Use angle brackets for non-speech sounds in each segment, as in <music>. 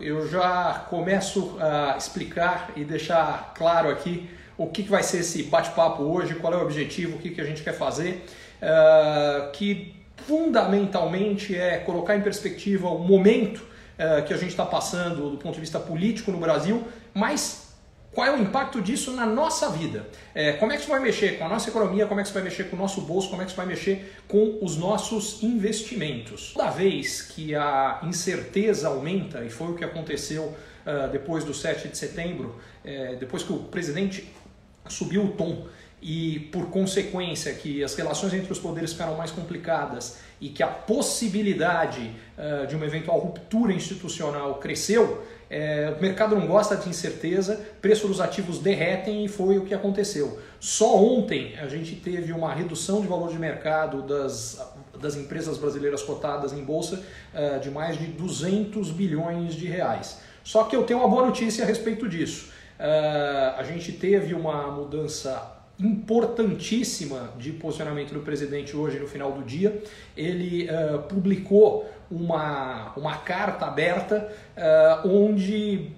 Eu já começo a explicar e deixar claro aqui o que vai ser esse bate-papo hoje, qual é o objetivo, o que a gente quer fazer, uh, que fundamentalmente é colocar em perspectiva o momento uh, que a gente está passando do ponto de vista político no Brasil, mas qual é o impacto disso na nossa vida? É, como é que isso vai mexer com a nossa economia? Como é que isso vai mexer com o nosso bolso? Como é que isso vai mexer com os nossos investimentos? Toda vez que a incerteza aumenta, e foi o que aconteceu uh, depois do 7 de setembro, é, depois que o presidente subiu o tom e por consequência que as relações entre os poderes ficaram mais complicadas e que a possibilidade uh, de uma eventual ruptura institucional cresceu, é, o mercado não gosta de incerteza, preço dos ativos derretem e foi o que aconteceu. Só ontem a gente teve uma redução de valor de mercado das, das empresas brasileiras cotadas em bolsa uh, de mais de 200 bilhões de reais. Só que eu tenho uma boa notícia a respeito disso. Uh, a gente teve uma mudança importantíssima de posicionamento do presidente hoje no final do dia. Ele uh, publicou uma, uma carta aberta uh, onde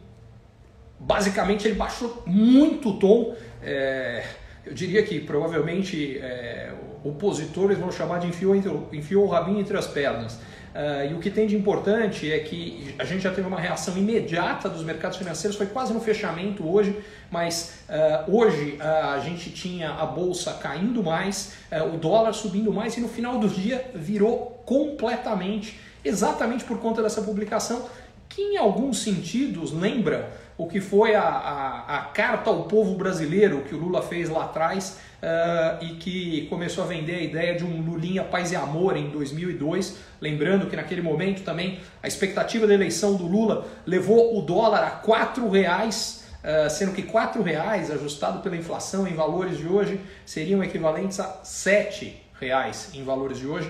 basicamente ele baixou muito o tom. É, eu diria que provavelmente é, opositores vão chamar de enfiou, enfiou o rabinho entre as pernas. Uh, e o que tem de importante é que a gente já teve uma reação imediata dos mercados financeiros, foi quase no fechamento hoje, mas uh, hoje uh, a gente tinha a bolsa caindo mais, o dólar subindo mais e no final do dia virou completamente, exatamente por conta dessa publicação, que em alguns sentidos lembra o que foi a, a, a carta ao povo brasileiro que o Lula fez lá atrás uh, e que começou a vender a ideia de um Lulinha Paz e Amor em 2002. Lembrando que naquele momento também a expectativa da eleição do Lula levou o dólar a quatro reais. Uh, sendo que R$ reais ajustado pela inflação em valores de hoje seriam equivalentes a R$ reais em valores de hoje.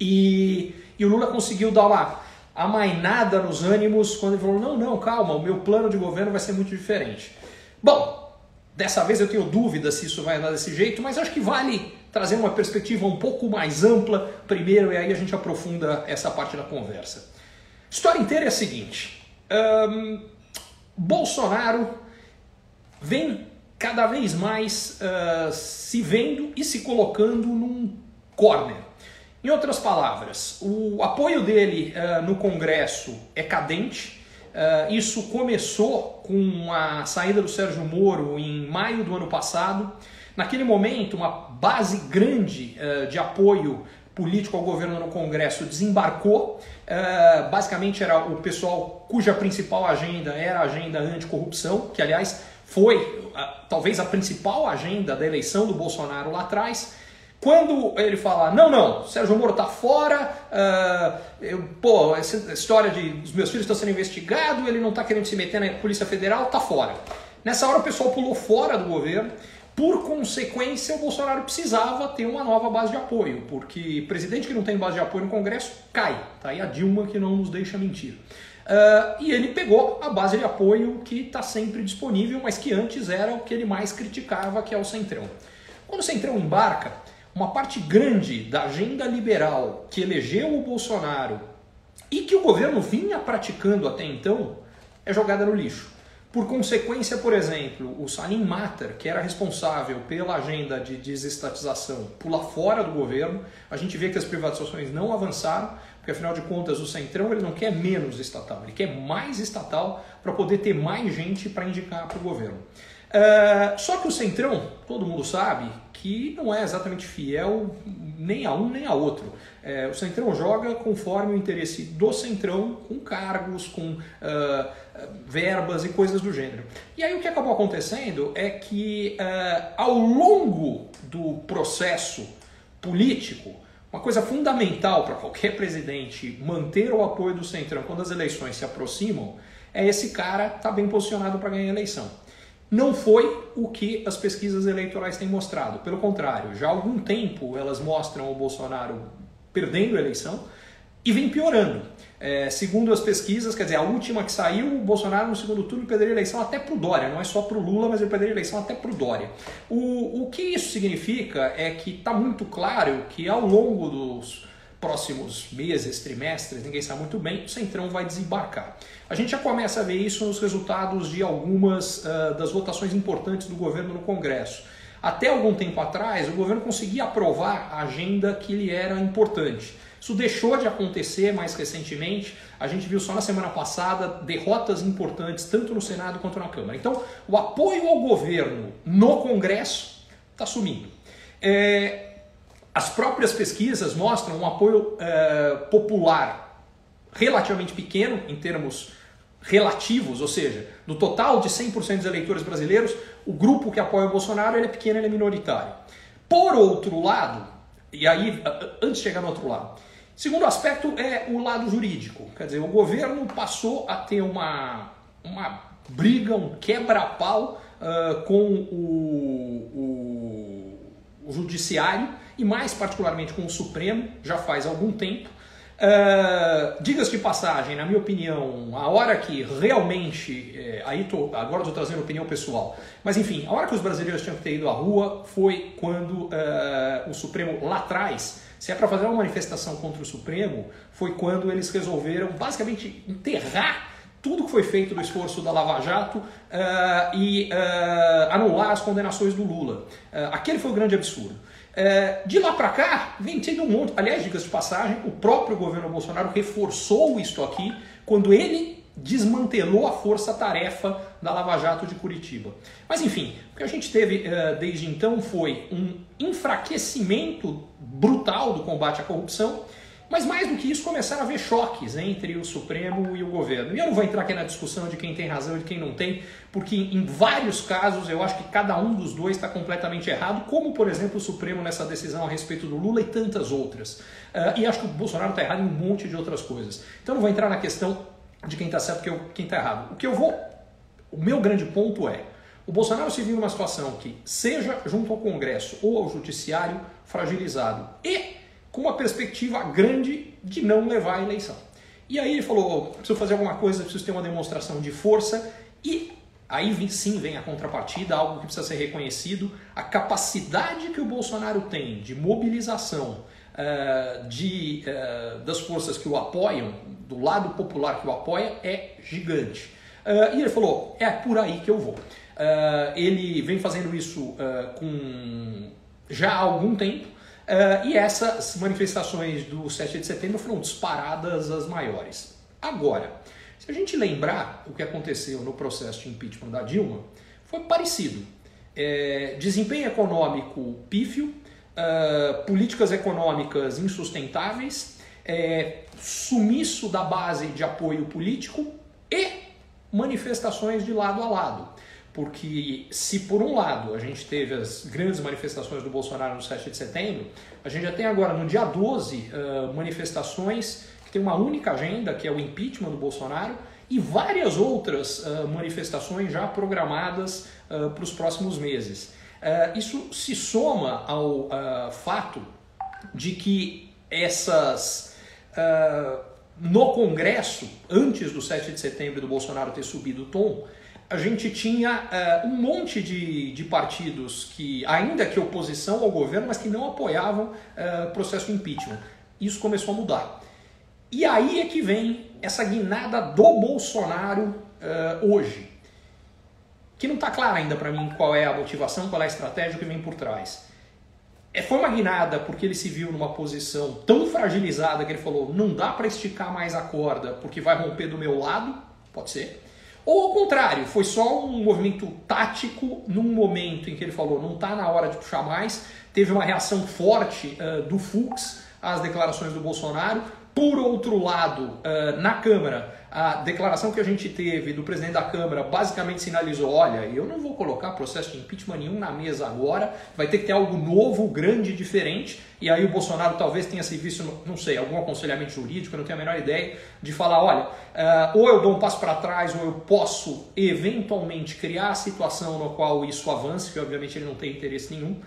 E, e o Lula conseguiu dar uma amainada nos ânimos quando ele falou: não, não, calma, o meu plano de governo vai ser muito diferente. Bom, Dessa vez eu tenho dúvida se isso vai andar desse jeito, mas acho que vale trazer uma perspectiva um pouco mais ampla primeiro e aí a gente aprofunda essa parte da conversa. História inteira é a seguinte: Bolsonaro vem cada vez mais uh, se vendo e se colocando num corner. Em outras palavras, o apoio dele uh, no Congresso é cadente Uh, isso começou com a saída do Sérgio Moro em maio do ano passado. Naquele momento, uma base grande uh, de apoio político ao governo no Congresso desembarcou. Basicamente era o pessoal cuja principal agenda era a agenda anticorrupção, que aliás foi talvez a principal agenda da eleição do Bolsonaro lá atrás. Quando ele fala, não, não, Sérgio Moro está fora, uh, eu, pô, essa história de os meus filhos estão sendo investigados, ele não está querendo se meter na Polícia Federal, está fora. Nessa hora o pessoal pulou fora do governo, por consequência o Bolsonaro precisava ter uma nova base de apoio, porque presidente que não tem base de apoio no Congresso cai, tá aí a Dilma que não nos deixa mentir. Uh, e ele pegou a base de apoio que está sempre disponível, mas que antes era o que ele mais criticava, que é o Centrão. Quando o Centrão embarca, uma parte grande da agenda liberal que elegeu o Bolsonaro e que o governo vinha praticando até então é jogada no lixo. Por consequência, por exemplo, o Salim Matter, que era responsável pela agenda de desestatização, pula fora do governo. A gente vê que as privatizações não avançaram, porque afinal de contas o Centrão ele não quer menos estatal, ele quer mais estatal para poder ter mais gente para indicar para o governo. Uh, só que o Centrão, todo mundo sabe, que não é exatamente fiel nem a um nem a outro. É, o Centrão joga conforme o interesse do Centrão, com cargos, com uh, verbas e coisas do gênero. E aí o que acabou acontecendo é que uh, ao longo do processo político, uma coisa fundamental para qualquer presidente manter o apoio do Centrão quando as eleições se aproximam é esse cara estar tá bem posicionado para ganhar a eleição. Não foi o que as pesquisas eleitorais têm mostrado. Pelo contrário, já há algum tempo elas mostram o Bolsonaro perdendo a eleição e vem piorando. É, segundo as pesquisas, quer dizer, a última que saiu, o Bolsonaro no segundo turno perderia a eleição até para o Dória, não é só para o Lula, mas ele perderia a eleição até para o Dória. O, que isso significa é que está muito claro que ao longo dos próximos meses, trimestres, ninguém sabe muito bem, o Centrão vai desembarcar. A gente já começa a ver isso nos resultados de algumas uh, das votações importantes do governo no Congresso. Até algum tempo atrás, o governo conseguia aprovar a agenda que lhe era importante. Isso deixou de acontecer mais recentemente. A gente viu só na semana passada derrotas importantes, tanto no Senado quanto na Câmara. Então, o apoio ao governo no Congresso está sumindo. É, as próprias pesquisas mostram um apoio é, popular relativamente pequeno em termos relativos, ou seja, no total de 100% dos eleitores brasileiros, o grupo que apoia o Bolsonaro é pequeno, é minoritário. Por outro lado, e aí antes de chegar no outro lado, segundo aspecto é o lado jurídico, quer dizer, o governo passou a ter uma, uma briga, um quebra-pau uh, com o, o, o judiciário e mais particularmente com o Supremo, já faz algum tempo. Uh, Diga-se de passagem, na minha opinião, a hora que realmente, é, aí tô, agora estou trazendo opinião pessoal, mas enfim, a hora que os brasileiros tinham que ter ido à rua foi quando uh, o Supremo lá atrás, se é para fazer uma manifestação contra o Supremo, foi quando eles resolveram basicamente enterrar tudo que foi feito do esforço da Lava Jato uh, e anular as condenações do Lula. aquele foi o grande absurdo. É, de lá para cá, vem tendo um monte. Aliás, dicas de passagem, o próprio governo Bolsonaro reforçou isso aqui quando ele desmantelou a força-tarefa da Lava Jato de Curitiba. Mas enfim, o que a gente teve uh, desde então foi um enfraquecimento brutal do combate à corrupção mas mais do que isso, começaram a haver choques entre o Supremo e o governo. E eu não vou entrar aqui na discussão de quem tem razão e de quem não tem, porque em vários casos eu acho que cada um dos dois está completamente errado, como por exemplo o Supremo nessa decisão a respeito do Lula e tantas outras. Uh, e acho que o Bolsonaro está errado em um monte de outras coisas. Então não vou entrar na questão de quem está certo e quem está errado. O que eu vou. O meu grande ponto é. O Bolsonaro se viu numa situação que, seja junto ao Congresso ou ao Judiciário, fragilizado. E com uma perspectiva grande de não levar a eleição. E aí ele falou: preciso fazer alguma coisa, preciso ter uma demonstração de força e aí sim vem a contrapartida, algo que precisa ser reconhecido, a capacidade que o Bolsonaro tem de mobilização uh, de, uh, das forças que o apoiam, do lado popular que o apoia, é gigante. Uh, e ele falou: é por aí que eu vou. ele vem fazendo isso com já há algum tempo. Uh, e essas manifestações do 7 de setembro foram disparadas as maiores. Agora, se a gente lembrar o que aconteceu no processo de impeachment da Dilma, foi parecido. É, desempenho econômico pífio, uh, políticas econômicas insustentáveis, é, sumiço da base de apoio político e manifestações de lado a lado. Porque se por um lado a gente teve as grandes manifestações do Bolsonaro no 7 de setembro, a gente já tem agora no dia 12 uh, manifestações que tem uma única agenda, que é o impeachment do Bolsonaro, e várias outras uh, manifestações já programadas uh, para os próximos meses. isso se soma ao fato de que essas no Congresso, antes do 7 de setembro do Bolsonaro ter subido o tom, a gente tinha uh, um monte de, de partidos que, ainda que oposição ao governo, mas que não apoiavam o uh, processo de impeachment. Isso começou a mudar. E aí é que vem essa guinada do Bolsonaro uh, hoje, que não está clara ainda para mim qual é a motivação, qual é a estratégia que vem por trás. É, foi uma guinada porque ele se viu numa posição tão fragilizada que ele falou: não dá para esticar mais a corda porque vai romper do meu lado, pode ser. Ou ao contrário, foi só um movimento tático num momento em que ele falou não está na hora de puxar mais, teve uma reação forte uh, do Fux às declarações do Bolsonaro, Por outro lado, na Câmara, a declaração que a gente teve do presidente da Câmara basicamente sinalizou: olha, eu não vou colocar processo de impeachment nenhum na mesa agora, vai ter que ter algo novo, grande, diferente. E aí o Bolsonaro talvez tenha se visto, não sei, algum aconselhamento jurídico, eu não tenho a menor ideia, de falar: olha, uh, ou eu dou um passo para trás, ou eu posso eventualmente criar a situação no qual isso avance, que obviamente ele não tem interesse nenhum.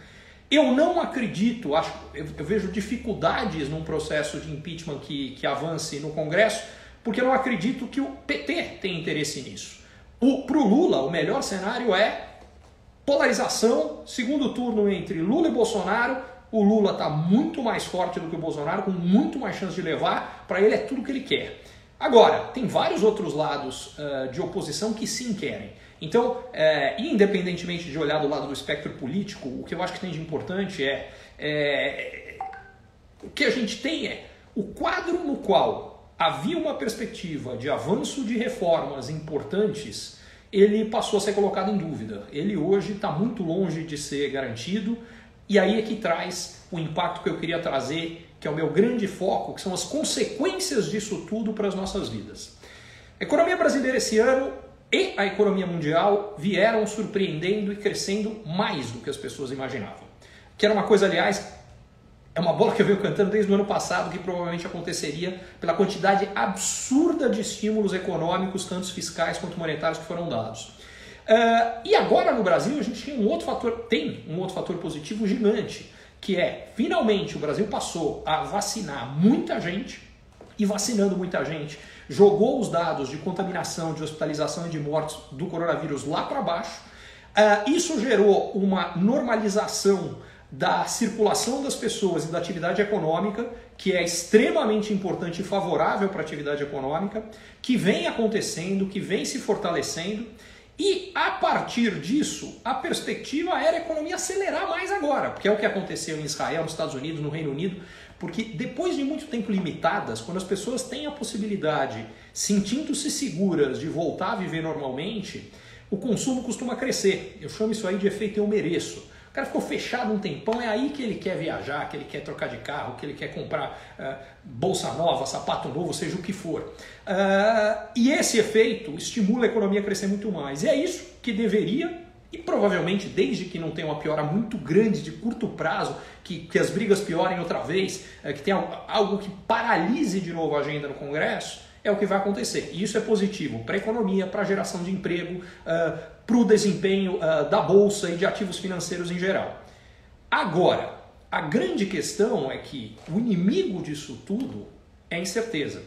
Eu não acredito, acho, eu, eu vejo dificuldades num processo de impeachment que, que avance no Congresso porque eu não acredito que o PT tem interesse nisso. Para o Lula, o melhor cenário é polarização, segundo turno entre Lula e Bolsonaro. O Lula está muito mais forte do que o Bolsonaro, com muito mais chance de levar. Para ele é tudo que ele quer. Agora, tem vários outros lados uh, de oposição que sim querem. Então, uh, independentemente de olhar do lado do espectro político, o que eu acho que tem de importante é, é o que a gente tem é o quadro no qual havia uma perspectiva de avanço de reformas importantes, ele passou a ser colocado em dúvida. Ele hoje está muito longe de ser garantido, e aí é que traz o impacto que eu queria trazer, que é o meu grande foco, que são as consequências disso tudo para as nossas vidas. A economia brasileira esse ano e a economia mundial vieram surpreendendo e crescendo mais do que as pessoas imaginavam. Que era uma coisa, aliás, é uma bola que eu venho cantando desde o ano passado, que provavelmente aconteceria pela quantidade absurda de estímulos econômicos, tanto fiscais quanto monetários, que foram dados. Uh, e agora no Brasil a gente tem um outro fator, tem um outro fator positivo gigante, que é finalmente o Brasil passou a vacinar muita gente e vacinando muita gente jogou os dados de contaminação, de hospitalização e de mortes do coronavírus lá para baixo. Uh, isso gerou uma normalização da circulação das pessoas e da atividade econômica, que é extremamente importante e favorável para a atividade econômica, que vem acontecendo, que vem se fortalecendo. E a partir disso, a perspectiva era a economia acelerar mais agora, porque é o que aconteceu em Israel, nos Estados Unidos, no Reino Unido, porque depois de muito tempo limitadas, quando as pessoas têm a possibilidade, sentindo-se seguras de voltar a viver normalmente, o consumo costuma crescer. Eu chamo isso aí de efeito eu mereço cara ficou fechado um tempão, é aí que ele quer viajar, que ele quer trocar de carro, que ele quer comprar uh, bolsa nova, sapato novo, seja o que for. Uh, e esse efeito estimula a economia a crescer muito mais. E é isso que deveria e provavelmente, desde que não tenha uma piora muito grande de curto prazo, que, que as brigas piorem outra vez, uh, que tenha algo que paralise de novo a agenda no Congresso, é o que vai acontecer. E isso é positivo para a economia, para a geração de emprego, uh, para o desempenho uh, da bolsa e de ativos financeiros em geral. Agora, a grande questão é que o inimigo disso tudo é a incerteza.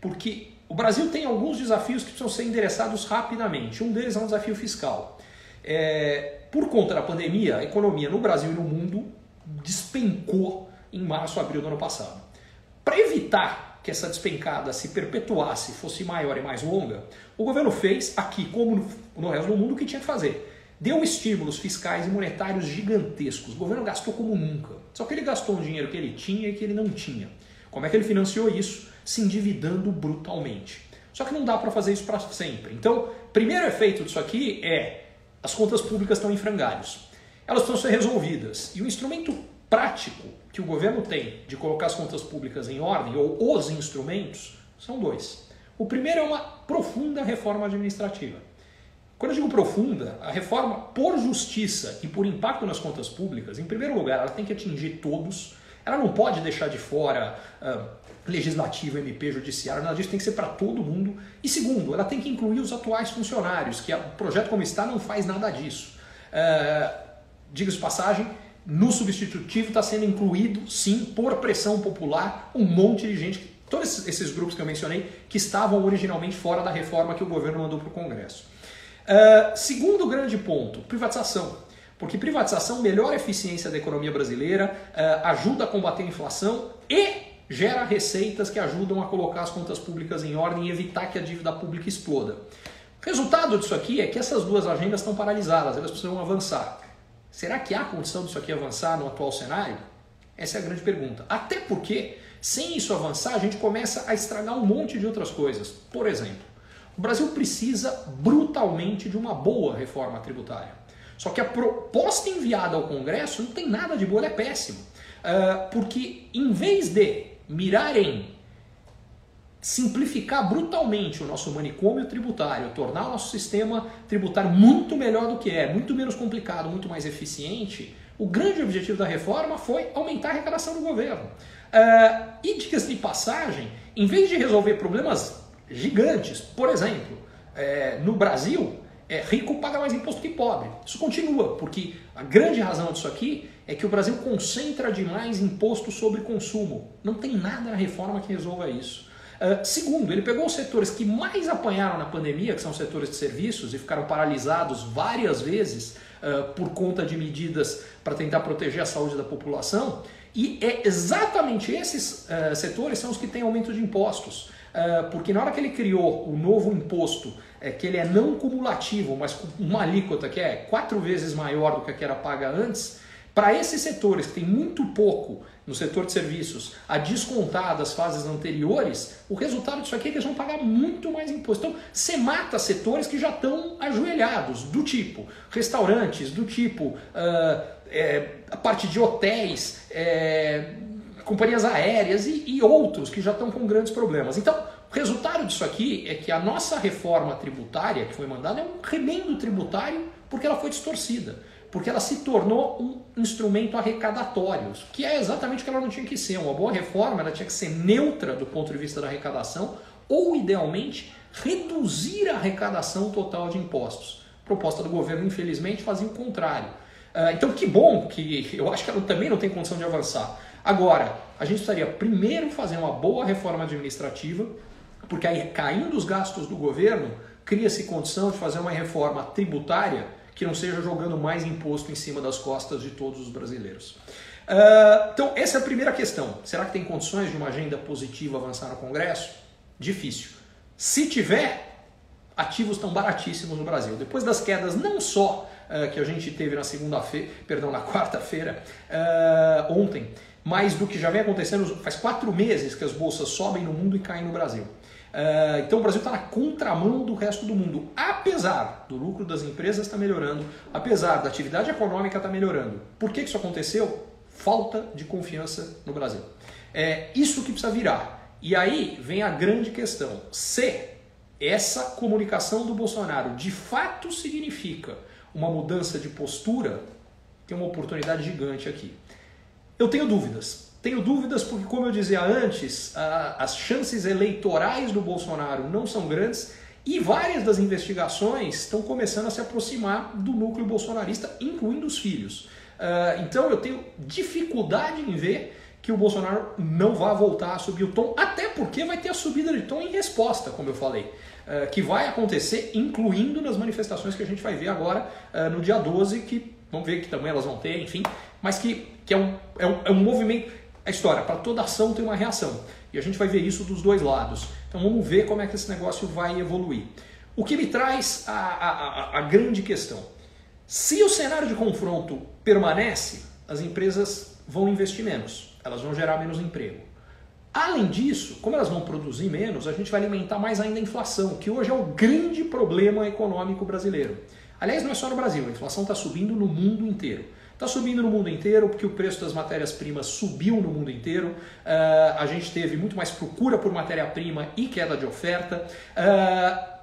Porque o Brasil tem alguns desafios que precisam ser endereçados rapidamente. Um deles é um desafio fiscal. É, por conta da pandemia, a economia no Brasil e no mundo despencou em março, abril do ano passado. Para evitar que essa despencada se perpetuasse, fosse maior e mais longa, o governo fez, aqui como no resto do mundo, o que tinha que fazer. Deu estímulos fiscais e monetários gigantescos. O governo gastou como nunca. Só que ele gastou um dinheiro que ele tinha e que ele não tinha. Como é que ele financiou isso? Se endividando brutalmente. Só que não dá para fazer isso para sempre. Então, primeiro efeito disso aqui é as contas públicas estão em frangalhos. Elas precisam ser resolvidas. E o instrumento prático que o governo tem de colocar as contas públicas em ordem, ou os instrumentos, são dois. O primeiro é uma profunda reforma administrativa. Quando eu digo profunda, a reforma por justiça e por impacto nas contas públicas, em primeiro lugar, ela tem que atingir todos, ela não pode deixar de fora uh, legislativo, MP, judiciário, nada disso tem que ser para todo mundo. E segundo, ela tem que incluir os atuais funcionários, que o projeto como está não faz nada disso. Uh, Diga-se passagem, no substitutivo está sendo incluído, sim, por pressão popular, um monte de gente, todos esses grupos que eu mencionei, que estavam originalmente fora da reforma que o governo mandou para o Congresso. Uh, segundo grande ponto, privatização. Porque privatização melhora a eficiência da economia brasileira, uh, ajuda a combater a inflação e gera receitas que ajudam a colocar as contas públicas em ordem e evitar que a dívida pública exploda. O resultado disso aqui é que essas duas agendas estão paralisadas, elas precisam avançar. Será que há condição disso aqui avançar no atual cenário? Essa é a grande pergunta. Até porque, sem isso avançar, a gente começa a estragar um monte de outras coisas. Por exemplo, o Brasil precisa brutalmente de uma boa reforma tributária. Só que a proposta enviada ao Congresso não tem nada de boa, ela é péssima. Uh, porque em vez de mirar em simplificar brutalmente o nosso manicômio tributário, tornar o nosso sistema tributário muito melhor do que é, muito menos complicado, muito mais eficiente, o grande objetivo da reforma foi aumentar a arrecadação do governo. Uh, e dicas de passagem, em vez de resolver problemas gigantes, por exemplo, é, no Brasil, é, rico paga mais imposto que pobre. Isso continua, porque a grande razão disso aqui é que o Brasil concentra demais imposto sobre consumo. Não tem nada na reforma que resolva isso. Uh, segundo, ele pegou os setores que mais apanharam na pandemia, que são os setores de serviços, e ficaram paralisados várias vezes uh, por conta de medidas para tentar proteger a saúde da população, e é exatamente esses uh, setores são os que têm aumento de impostos. porque na hora que ele criou o novo imposto, é, que ele é não cumulativo, mas com uma alíquota que é quatro vezes maior do que a que era paga antes, para esses setores que têm muito pouco no setor de serviços a descontar das fases anteriores, o resultado disso aqui é que eles vão pagar muito mais imposto. Então, você mata setores que já estão ajoelhados, do tipo restaurantes, do tipo uh, é, a parte de hotéis, é, companhias aéreas e, e outros que já estão com grandes problemas. Então, o resultado disso aqui é que a nossa reforma tributária que foi mandada é um remendo tributário porque ela foi distorcida porque ela se tornou um instrumento arrecadatório, que é exatamente o que ela não tinha que ser. Uma boa reforma ela tinha que ser neutra do ponto de vista da arrecadação, ou, idealmente, reduzir a arrecadação total de impostos. A proposta do governo, infelizmente, fazia o contrário. Ah, então, que bom que eu acho que ela também não tem condição de avançar. Agora, a gente precisaria primeiro fazer uma boa reforma administrativa, porque aí, caindo os gastos do governo, cria-se condição de fazer uma reforma tributária que não seja jogando mais imposto em cima das costas de todos os brasileiros. Uh, então, essa é a primeira questão. Será que tem condições de uma agenda positiva avançar no Congresso? Difícil. Se tiver, ativos estão baratíssimos no Brasil. Depois das quedas, não só uh, que a gente teve na segunda-feira, perdão, na quarta-feira, uh, ontem, mas do que já vem acontecendo faz quatro meses que as bolsas sobem no mundo e caem no Brasil. Uh, então o Brasil está na contramão do resto do mundo, apesar do lucro das empresas estar tá melhorando, apesar da atividade econômica estar tá melhorando. Por que isso aconteceu? Falta de confiança no Brasil. É isso que precisa virar. E aí vem a grande questão: se essa comunicação do Bolsonaro de fato significa uma mudança de postura, tem uma oportunidade gigante aqui. Eu tenho dúvidas. Tenho dúvidas porque, como eu dizia antes, as chances eleitorais do Bolsonaro não são grandes e várias das investigações estão começando a se aproximar do núcleo bolsonarista, incluindo os filhos. Uh, então eu tenho dificuldade em ver que o Bolsonaro não vá voltar a subir o tom, até porque vai ter a subida de tom em resposta, como eu falei, uh, que vai acontecer, incluindo nas manifestações que a gente vai ver agora uh, no dia 12, que vamos ver que também elas vão ter, enfim, mas que, que é, um, é, um, é um movimento a história, para toda ação tem uma reação. E a gente vai ver isso dos dois lados. Então vamos ver como é que esse negócio vai evoluir. O que me traz a, a, a grande questão. Se o cenário de confronto permanece, as empresas vão investir menos, elas vão gerar menos emprego. Além disso, como elas vão produzir menos, a gente vai alimentar mais ainda a inflação, que hoje é o grande problema econômico brasileiro. Aliás, não é só no Brasil, a inflação está subindo no mundo inteiro. Está subindo no mundo inteiro porque o preço das matérias-primas subiu no mundo inteiro. Uh, a gente teve muito mais procura por matéria-prima e queda de oferta. Uh,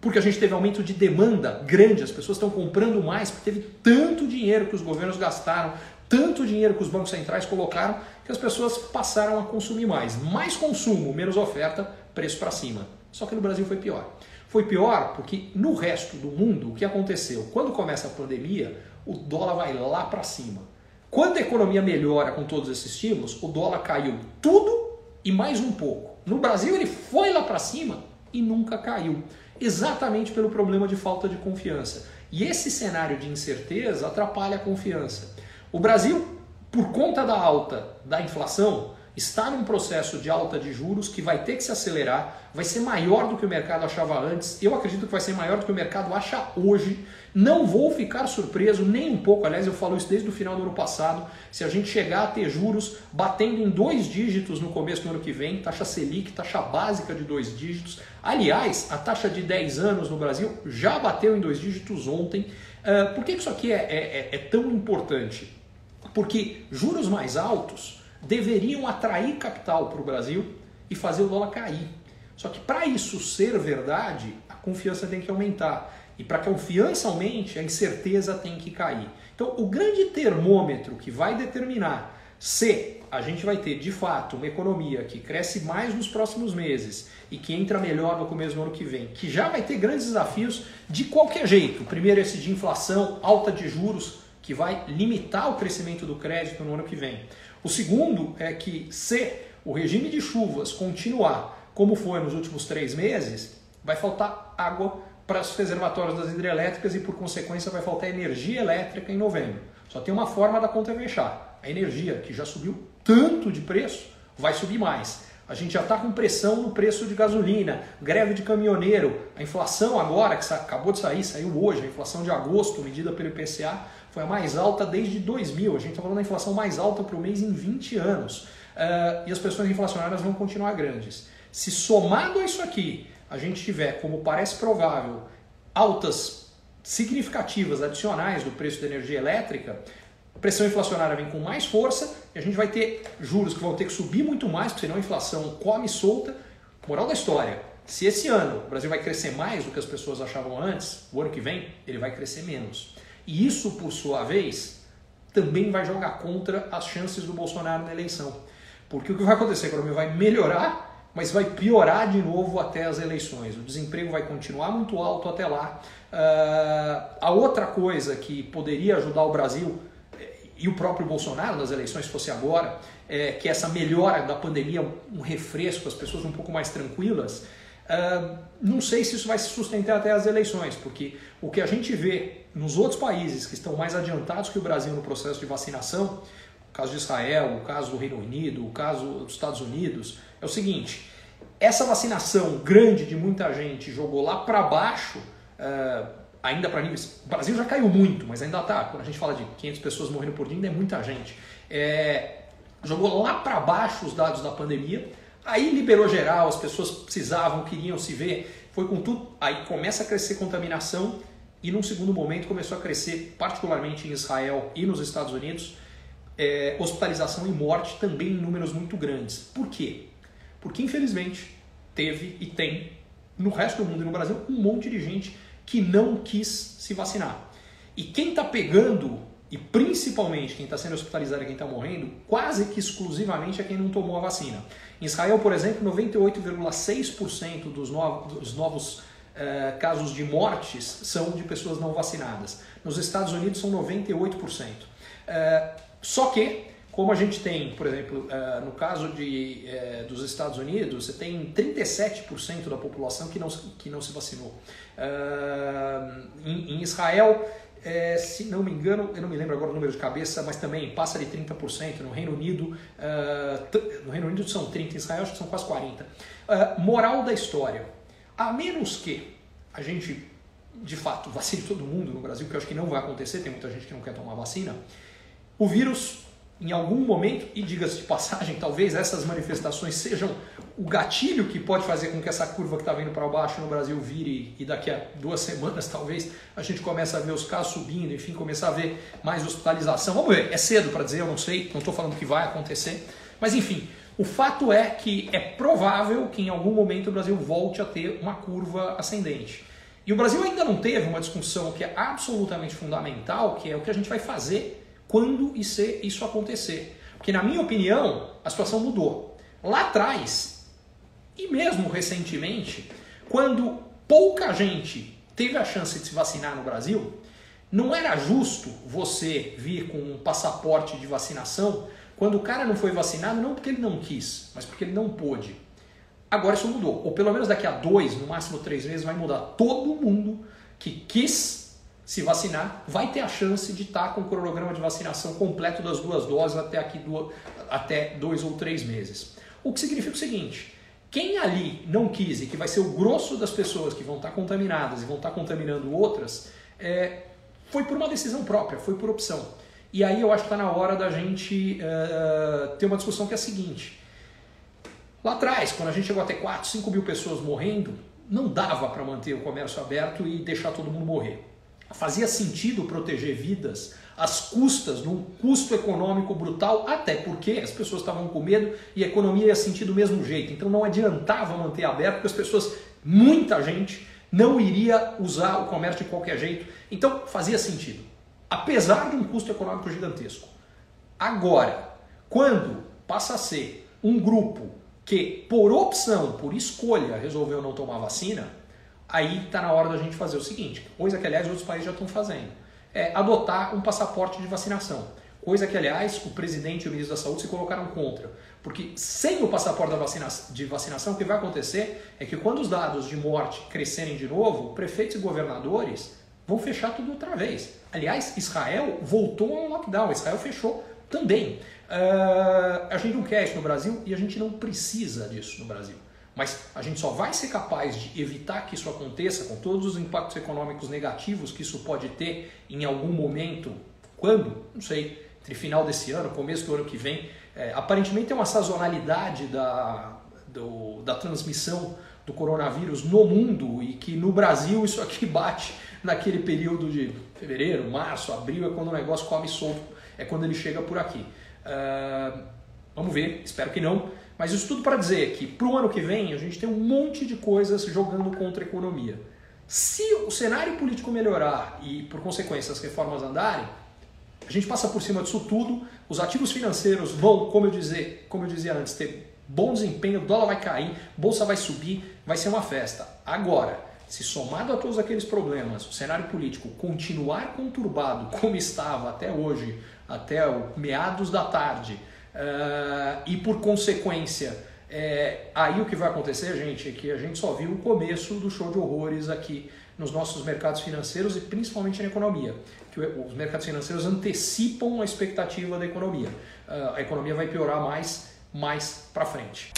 porque a gente teve aumento de demanda grande, as pessoas estão comprando mais, porque teve tanto dinheiro que os governos gastaram, tanto dinheiro que os bancos centrais colocaram, que as pessoas passaram a consumir mais. Mais consumo, menos oferta, preço para cima. Só que no Brasil foi pior. Foi pior porque no resto do mundo, o que aconteceu? Quando começa a pandemia, o dólar vai lá para cima. Quando a economia melhora com todos esses estímulos, o dólar caiu tudo e mais um pouco. No Brasil ele foi lá para cima e nunca caiu, exatamente pelo problema de falta de confiança. E esse cenário de incerteza atrapalha a confiança. O Brasil, por conta da alta da inflação, está num processo de alta de juros que vai ter que se acelerar, vai ser maior do que o mercado achava antes. Eu acredito que vai ser maior do que o mercado acha hoje. Não vou ficar surpreso nem um pouco, aliás, eu falo isso desde o final do ano passado. Se a gente chegar a ter juros batendo em dois dígitos no começo do ano que vem, taxa Selic, taxa básica de dois dígitos. Aliás, a taxa de 10 anos no Brasil já bateu em dois dígitos ontem. Uh, por que isso aqui é, é, é tão importante? Porque juros mais altos deveriam atrair capital para o Brasil e fazer o dólar cair. Só que para isso ser verdade, a confiança tem que aumentar. E para que a confiança aumente, a incerteza tem que cair. Então, o grande termômetro que vai determinar se a gente vai ter de fato uma economia que cresce mais nos próximos meses e que entra melhor no começo do ano que vem, que já vai ter grandes desafios de qualquer jeito. O primeiro, esse de inflação alta de juros, que vai limitar o crescimento do crédito no ano que vem. O segundo é que, se o regime de chuvas continuar como foi nos últimos três meses, vai faltar água para os reservatórios das hidrelétricas e, por consequência, vai faltar energia elétrica em novembro. Só tem uma forma da conta fechar. A energia, que já subiu tanto de preço, vai subir mais. A gente já está com pressão no preço de gasolina, greve de caminhoneiro, a inflação agora, que acabou de sair, saiu hoje, a inflação de agosto, medida pelo IPCA, foi a mais alta desde 2000. A gente está falando da inflação mais alta para o mês em 20 anos. Uh, e as pressões inflacionárias vão continuar grandes. Se somado a isso aqui, a gente tiver, como parece provável, altas significativas adicionais do preço da energia elétrica, a pressão inflacionária vem com mais força e a gente vai ter juros que vão ter que subir muito mais, porque senão a inflação come solta. Moral da história: se esse ano o Brasil vai crescer mais do que as pessoas achavam antes, o ano que vem ele vai crescer menos. E isso, por sua vez, também vai jogar contra as chances do Bolsonaro na eleição. Porque o que vai acontecer? A economia vai melhorar, mas vai piorar de novo até as eleições. O desemprego vai continuar muito alto até lá. Uh, a outra coisa que poderia ajudar o Brasil e o próprio Bolsonaro nas eleições, se fosse agora, é, que essa melhora da pandemia, um refresco, as pessoas um pouco mais tranquilas, uh, não sei se isso vai se sustentar até as eleições, porque o que a gente vê nos outros países que estão mais adiantados que o Brasil no processo de vacinação, o caso de Israel, o caso do Reino Unido, o caso dos Estados Unidos, é o seguinte: essa vacinação grande de muita gente jogou lá para baixo. Uh, ainda para níveis. O Brasil já caiu muito, mas ainda está. Quando a gente fala de 500 pessoas morrendo por dia, ainda é muita gente. É, jogou lá para baixo os dados da pandemia, aí liberou geral, as pessoas precisavam, queriam se ver, foi com tudo. Aí começa a crescer contaminação e num segundo momento começou a crescer, particularmente em Israel e nos Estados Unidos, é, hospitalização e morte também em números muito grandes. Por quê? Porque infelizmente teve e tem no resto do mundo e no Brasil um monte de gente que não quis se vacinar. E quem está pegando, e principalmente quem está sendo hospitalizado e quem está morrendo, quase que exclusivamente é quem não tomou a vacina. Em Israel, por exemplo, 98,6% dos novos, dos novos uh, casos de mortes são de pessoas não vacinadas. Nos Estados Unidos são 98%. Uh, eh, só que como a gente tem, por exemplo, uh, no caso de, uh, dos Estados Unidos, você tem 37% da população que não, que não se vacinou. Em, em, Israel, se não me engano, eu não me lembro agora o número de cabeça, mas também passa de 30%. No Reino Unido, no Reino Unido são 30%, em Israel acho que são quase 40%. moral da história, a menos que a gente, de fato, vacine todo mundo no Brasil, que eu acho que não vai acontecer, tem muita gente que não quer tomar vacina, o vírus em algum momento, e diga-se de passagem, talvez essas manifestações sejam o gatilho que pode fazer com que essa curva que está vindo para baixo no Brasil vire e daqui a duas semanas talvez a gente comece a ver os casos subindo, enfim, começar a ver mais hospitalização. Vamos ver, é cedo para dizer, eu não sei, não estou falando que vai acontecer, mas enfim, o fato é que é provável que em algum momento o Brasil volte a ter uma curva ascendente. E o Brasil ainda não teve uma discussão que é absolutamente fundamental, que é o que a gente vai fazer quando e se isso acontecer. Porque, na minha opinião, a situação mudou. Lá atrás, e mesmo recentemente, quando pouca gente teve a chance de se vacinar no Brasil, não era justo você vir com um passaporte de vacinação quando o cara não foi vacinado, não porque ele não quis, mas porque ele não pôde. Agora isso mudou. Ou pelo menos daqui a dois, no máximo três meses, vai mudar. Todo mundo que quis se vacinar, vai ter a chance de estar com o cronograma de vacinação completo das duas doses até aqui do, até dois ou três meses. O que significa o seguinte: quem ali não quis e que vai ser o grosso das pessoas que vão estar contaminadas e vão estar contaminando outras, é, foi por uma decisão própria, foi por opção. E aí eu acho que está na hora da gente uh, ter uma discussão que é a seguinte. Lá atrás, quando a gente chegou a ter 4, 5 mil pessoas morrendo, não dava para manter o comércio aberto e deixar todo mundo morrer. fazia sentido proteger vidas às custas de um custo econômico brutal, até porque as pessoas estavam com medo e a economia ia sentir do mesmo jeito. Então não adiantava manter aberto, porque as pessoas, muita gente, não iria usar o comércio de qualquer jeito. Então fazia sentido, apesar de um custo econômico gigantesco. Agora, quando passa a ser um grupo que, por opção, por escolha, resolveu não tomar vacina, aí está na hora da gente fazer o seguinte, coisa que, aliás, outros países já estão fazendo, é adotar um passaporte de vacinação. Coisa que, aliás, o presidente e o ministro da Saúde se colocaram contra. Porque sem o passaporte vacina de vacinação, o que vai acontecer é que quando os dados de morte crescerem de novo, prefeitos e governadores vão fechar tudo outra vez. Aliás, Israel voltou ao lockdown, Israel fechou também. Uh, a gente não quer isso no Brasil e a gente não precisa disso no Brasil. Mas a gente só vai ser capaz de evitar que isso aconteça com todos os impactos econômicos negativos que isso pode ter em algum momento. Quando? Não sei. Entre final desse ano, começo do ano que vem. É, aparentemente é uma sazonalidade da, do, da transmissão do coronavírus no mundo e que no Brasil isso aqui <laughs> bate naquele período de fevereiro, março, abril, é quando o negócio come solto, é quando ele chega por aqui. Uh, vamos ver, espero que não. Mas isso tudo para dizer que para o ano que vem a gente tem um monte de coisas jogando contra a economia. Se o cenário político melhorar e, por consequência, as reformas andarem, a gente passa por cima disso tudo, os ativos financeiros vão, como eu, dizer, como eu dizia antes, ter bom desempenho, o dólar vai cair, bolsa vai subir, vai ser uma festa. Agora, se somado a todos aqueles problemas, o cenário político continuar conturbado como estava até hoje, até meados da tarde, uh, e por consequência, é, aí o que vai acontecer, gente, é que a gente só viu o começo do show de horrores aqui nos nossos mercados financeiros e principalmente na economia. Que os mercados financeiros antecipam a expectativa da economia. Uh, a economia vai piorar mais, mais para frente.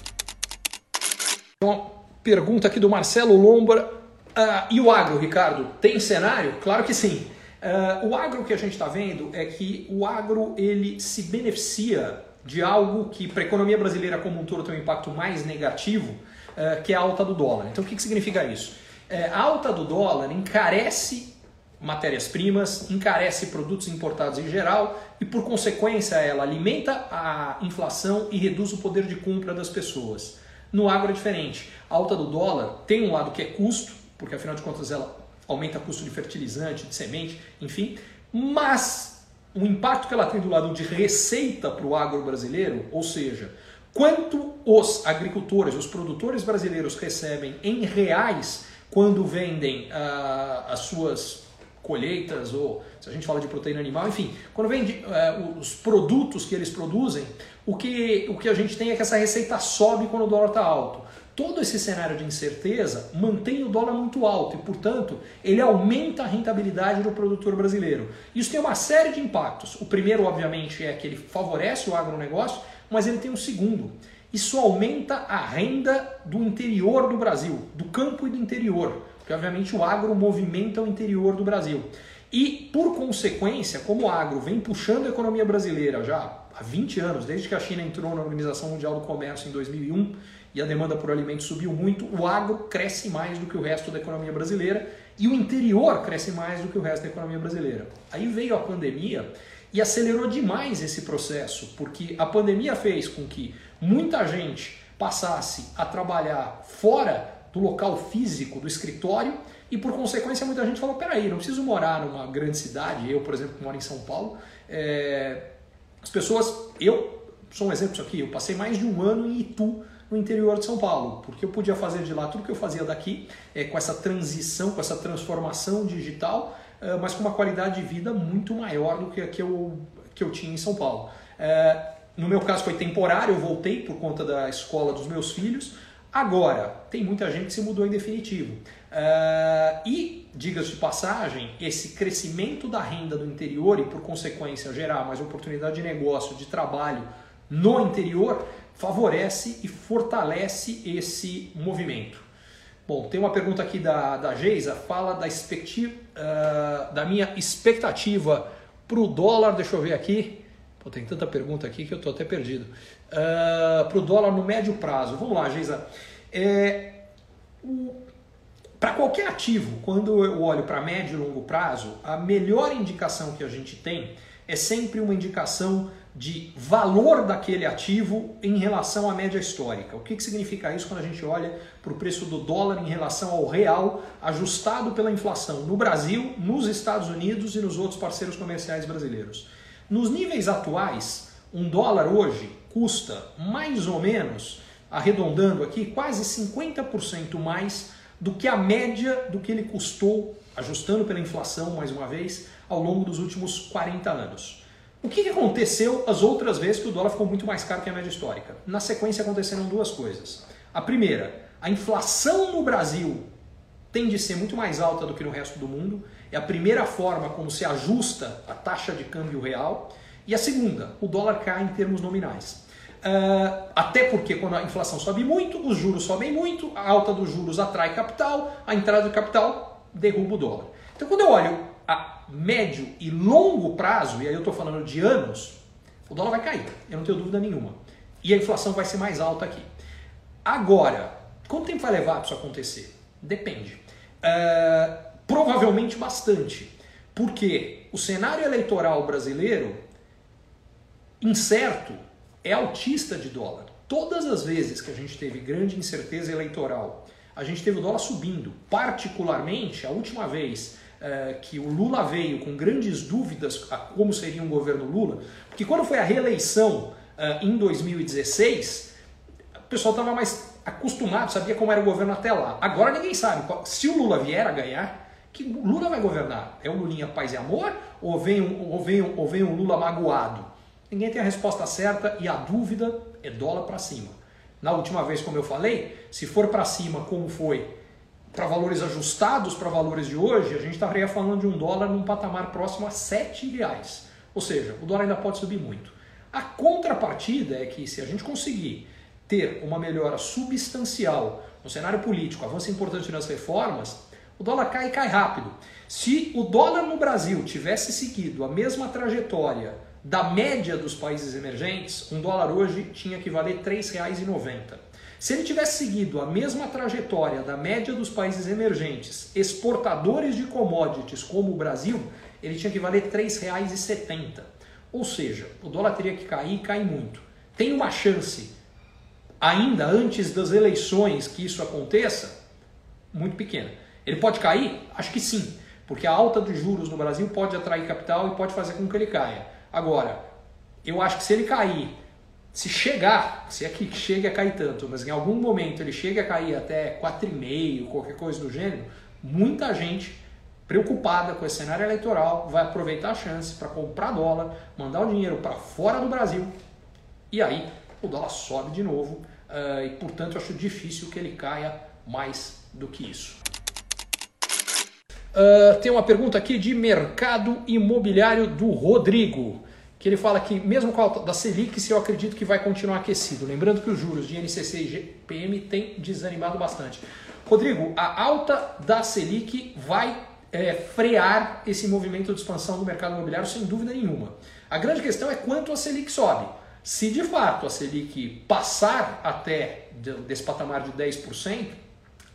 Então, pergunta aqui do Marcelo Lombra. Uh, e o agro, Ricardo, tem cenário? Claro que sim. Uh, o agro que a gente está vendo é que o agro ele se beneficia de algo que para a economia brasileira como um todo tem um impacto mais negativo, uh, que é a alta do dólar. Então o que, que significa isso? Uh, a alta do dólar encarece matérias-primas, encarece produtos importados em geral e por consequência ela alimenta a inflação e reduz o poder de compra das pessoas. No agro é diferente. A alta do dólar tem um lado que é custo, porque afinal de contas ela aumenta o custo de fertilizante, de semente, enfim, mas o impacto que ela tem do lado de receita para o agro brasileiro, ou seja, quanto os agricultores, os produtores brasileiros recebem em reais quando vendem uh, as suas colheitas, ou se a gente fala de proteína animal, enfim, quando vende uh, os produtos que eles produzem, o que, o que a gente tem é que essa receita sobe quando o dólar está alto todo esse cenário de incerteza mantém o dólar muito alto e, portanto, ele aumenta a rentabilidade do produtor brasileiro. Isso tem uma série de impactos. O primeiro, obviamente, é que ele favorece o agronegócio, mas ele tem um segundo. Isso aumenta a renda do interior do Brasil, do campo e do interior, porque, obviamente, o agro movimenta o interior do Brasil. E, por consequência, como o agro vem puxando a economia brasileira já há 20 anos, desde que a China entrou na Organização Mundial do Comércio em 2001, e a demanda por alimentos subiu muito, o agro cresce mais do que o resto da economia brasileira e o interior cresce mais do que o resto da economia brasileira. Aí veio a pandemia e acelerou demais esse processo, porque a pandemia fez com que muita gente passasse a trabalhar fora do local físico do escritório e por consequência muita gente falou: peraí, não preciso morar numa grande cidade. Eu, por exemplo, moro em São Paulo. É... As pessoas, eu sou um exemplo disso aqui, eu passei mais de um ano em Itu no interior de São Paulo, porque eu podia fazer de lá tudo que eu fazia daqui, é, com essa transição, com essa transformação digital, é, mas com uma qualidade de vida muito maior do que a que eu, que eu tinha em São Paulo. É, no meu caso foi temporário, eu voltei por conta da escola dos meus filhos. Agora, tem muita gente que se mudou em definitivo. E, diga-se de passagem, esse crescimento da renda do interior e, por consequência, gerar mais oportunidade de negócio, de trabalho no interior, favorece e fortalece esse movimento. Bom, tem uma pergunta aqui da, da Geisa, fala da, uh, da minha expectativa para o dólar, deixa eu ver aqui, Pô, tem tanta pergunta aqui que eu estou até perdido. Uh, para o dólar no médio prazo, vamos lá, Geisa. É, para qualquer ativo, quando eu olho para médio e longo prazo, a melhor indicação que a gente tem é sempre uma indicação de valor daquele ativo em relação à média histórica. O que, que significa isso quando a gente olha para o preço do dólar em relação ao real ajustado pela inflação no Brasil, nos Estados Unidos e nos outros parceiros comerciais brasileiros? Nos níveis atuais, um dólar hoje custa mais ou menos, arredondando aqui, quase 50% mais do que a média do que ele custou, ajustando pela inflação mais uma vez, ao longo dos últimos 40 anos. O que aconteceu as outras vezes que o dólar ficou muito mais caro que a média histórica? Na sequência aconteceram duas coisas. A primeira, a inflação no Brasil tende a ser muito mais alta do que no resto do mundo. É a primeira forma como se ajusta a taxa de câmbio real. E a segunda, o dólar cai em termos nominais. Uh, até porque quando a inflação sobe muito, os juros sobem muito, a alta dos juros atrai capital, a entrada de capital derruba o dólar. Então quando eu olho a médio e longo prazo, e aí eu estou falando de anos, o dólar vai cair, eu não tenho dúvida nenhuma. E a inflação vai ser mais alta aqui. Agora, quanto tempo vai levar para isso acontecer? Depende. Uh, provavelmente bastante. Porque o cenário eleitoral brasileiro, incerto, é altista de dólar. Todas as vezes que a gente teve grande incerteza eleitoral, a gente teve o dólar subindo. Particularmente, a última vez que o Lula veio com grandes dúvidas a como seria um governo Lula, porque quando foi a reeleição uh, em 2016, o pessoal estava mais acostumado, sabia como era o governo até lá. Agora ninguém sabe. Se o Lula vier a ganhar, que Lula vai governar? É o Lulinha paz e amor ou vem, um, ou vem, um, ou vem um Lula magoado? Ninguém tem a resposta certa e a dúvida é dólar para cima. Na última vez, como eu falei, se for para cima como foi para valores ajustados para valores de hoje, a gente estaria falando de um dólar num patamar próximo a 7 reais. Ou seja, o dólar ainda pode subir muito. A contrapartida é que se a gente conseguir ter uma melhora substancial no cenário político, avanço importante nas reformas, o dólar cai e cai rápido. Se o dólar no Brasil tivesse seguido a mesma trajetória da média dos países emergentes, um dólar hoje tinha que valer R$ 3,90. Se ele tivesse seguido a mesma trajetória da média dos países emergentes, exportadores de commodities como o Brasil, ele tinha que valer R$ 3,70. Ou seja, o dólar teria que cair e cair muito. Tem uma chance, ainda antes das eleições, que isso aconteça? Muito pequena. Ele pode cair? Acho que sim, porque a alta dos juros no Brasil pode atrair capital e pode fazer com que ele caia. Agora, eu acho que se ele cair se chegar, se é que chegue a cair tanto, mas em algum momento ele chega a cair até 4,5, qualquer coisa do gênero, muita gente preocupada com esse cenário eleitoral vai aproveitar a chance para comprar dólar, mandar o dinheiro para fora do Brasil e aí o dólar sobe de novo uh, e portanto acho difícil que ele caia mais do que isso. Uh, tem uma pergunta aqui de mercado imobiliário do Rodrigo que ele fala que mesmo com a alta da Selic, se eu acredito que vai continuar aquecido. Lembrando que os juros de NCC e GPM têm desanimado bastante. Rodrigo, a alta da Selic vai é, frear esse movimento de expansão do mercado imobiliário sem dúvida nenhuma. A grande questão é quanto a Selic sobe. Se de fato a Selic passar até desse patamar de 10%,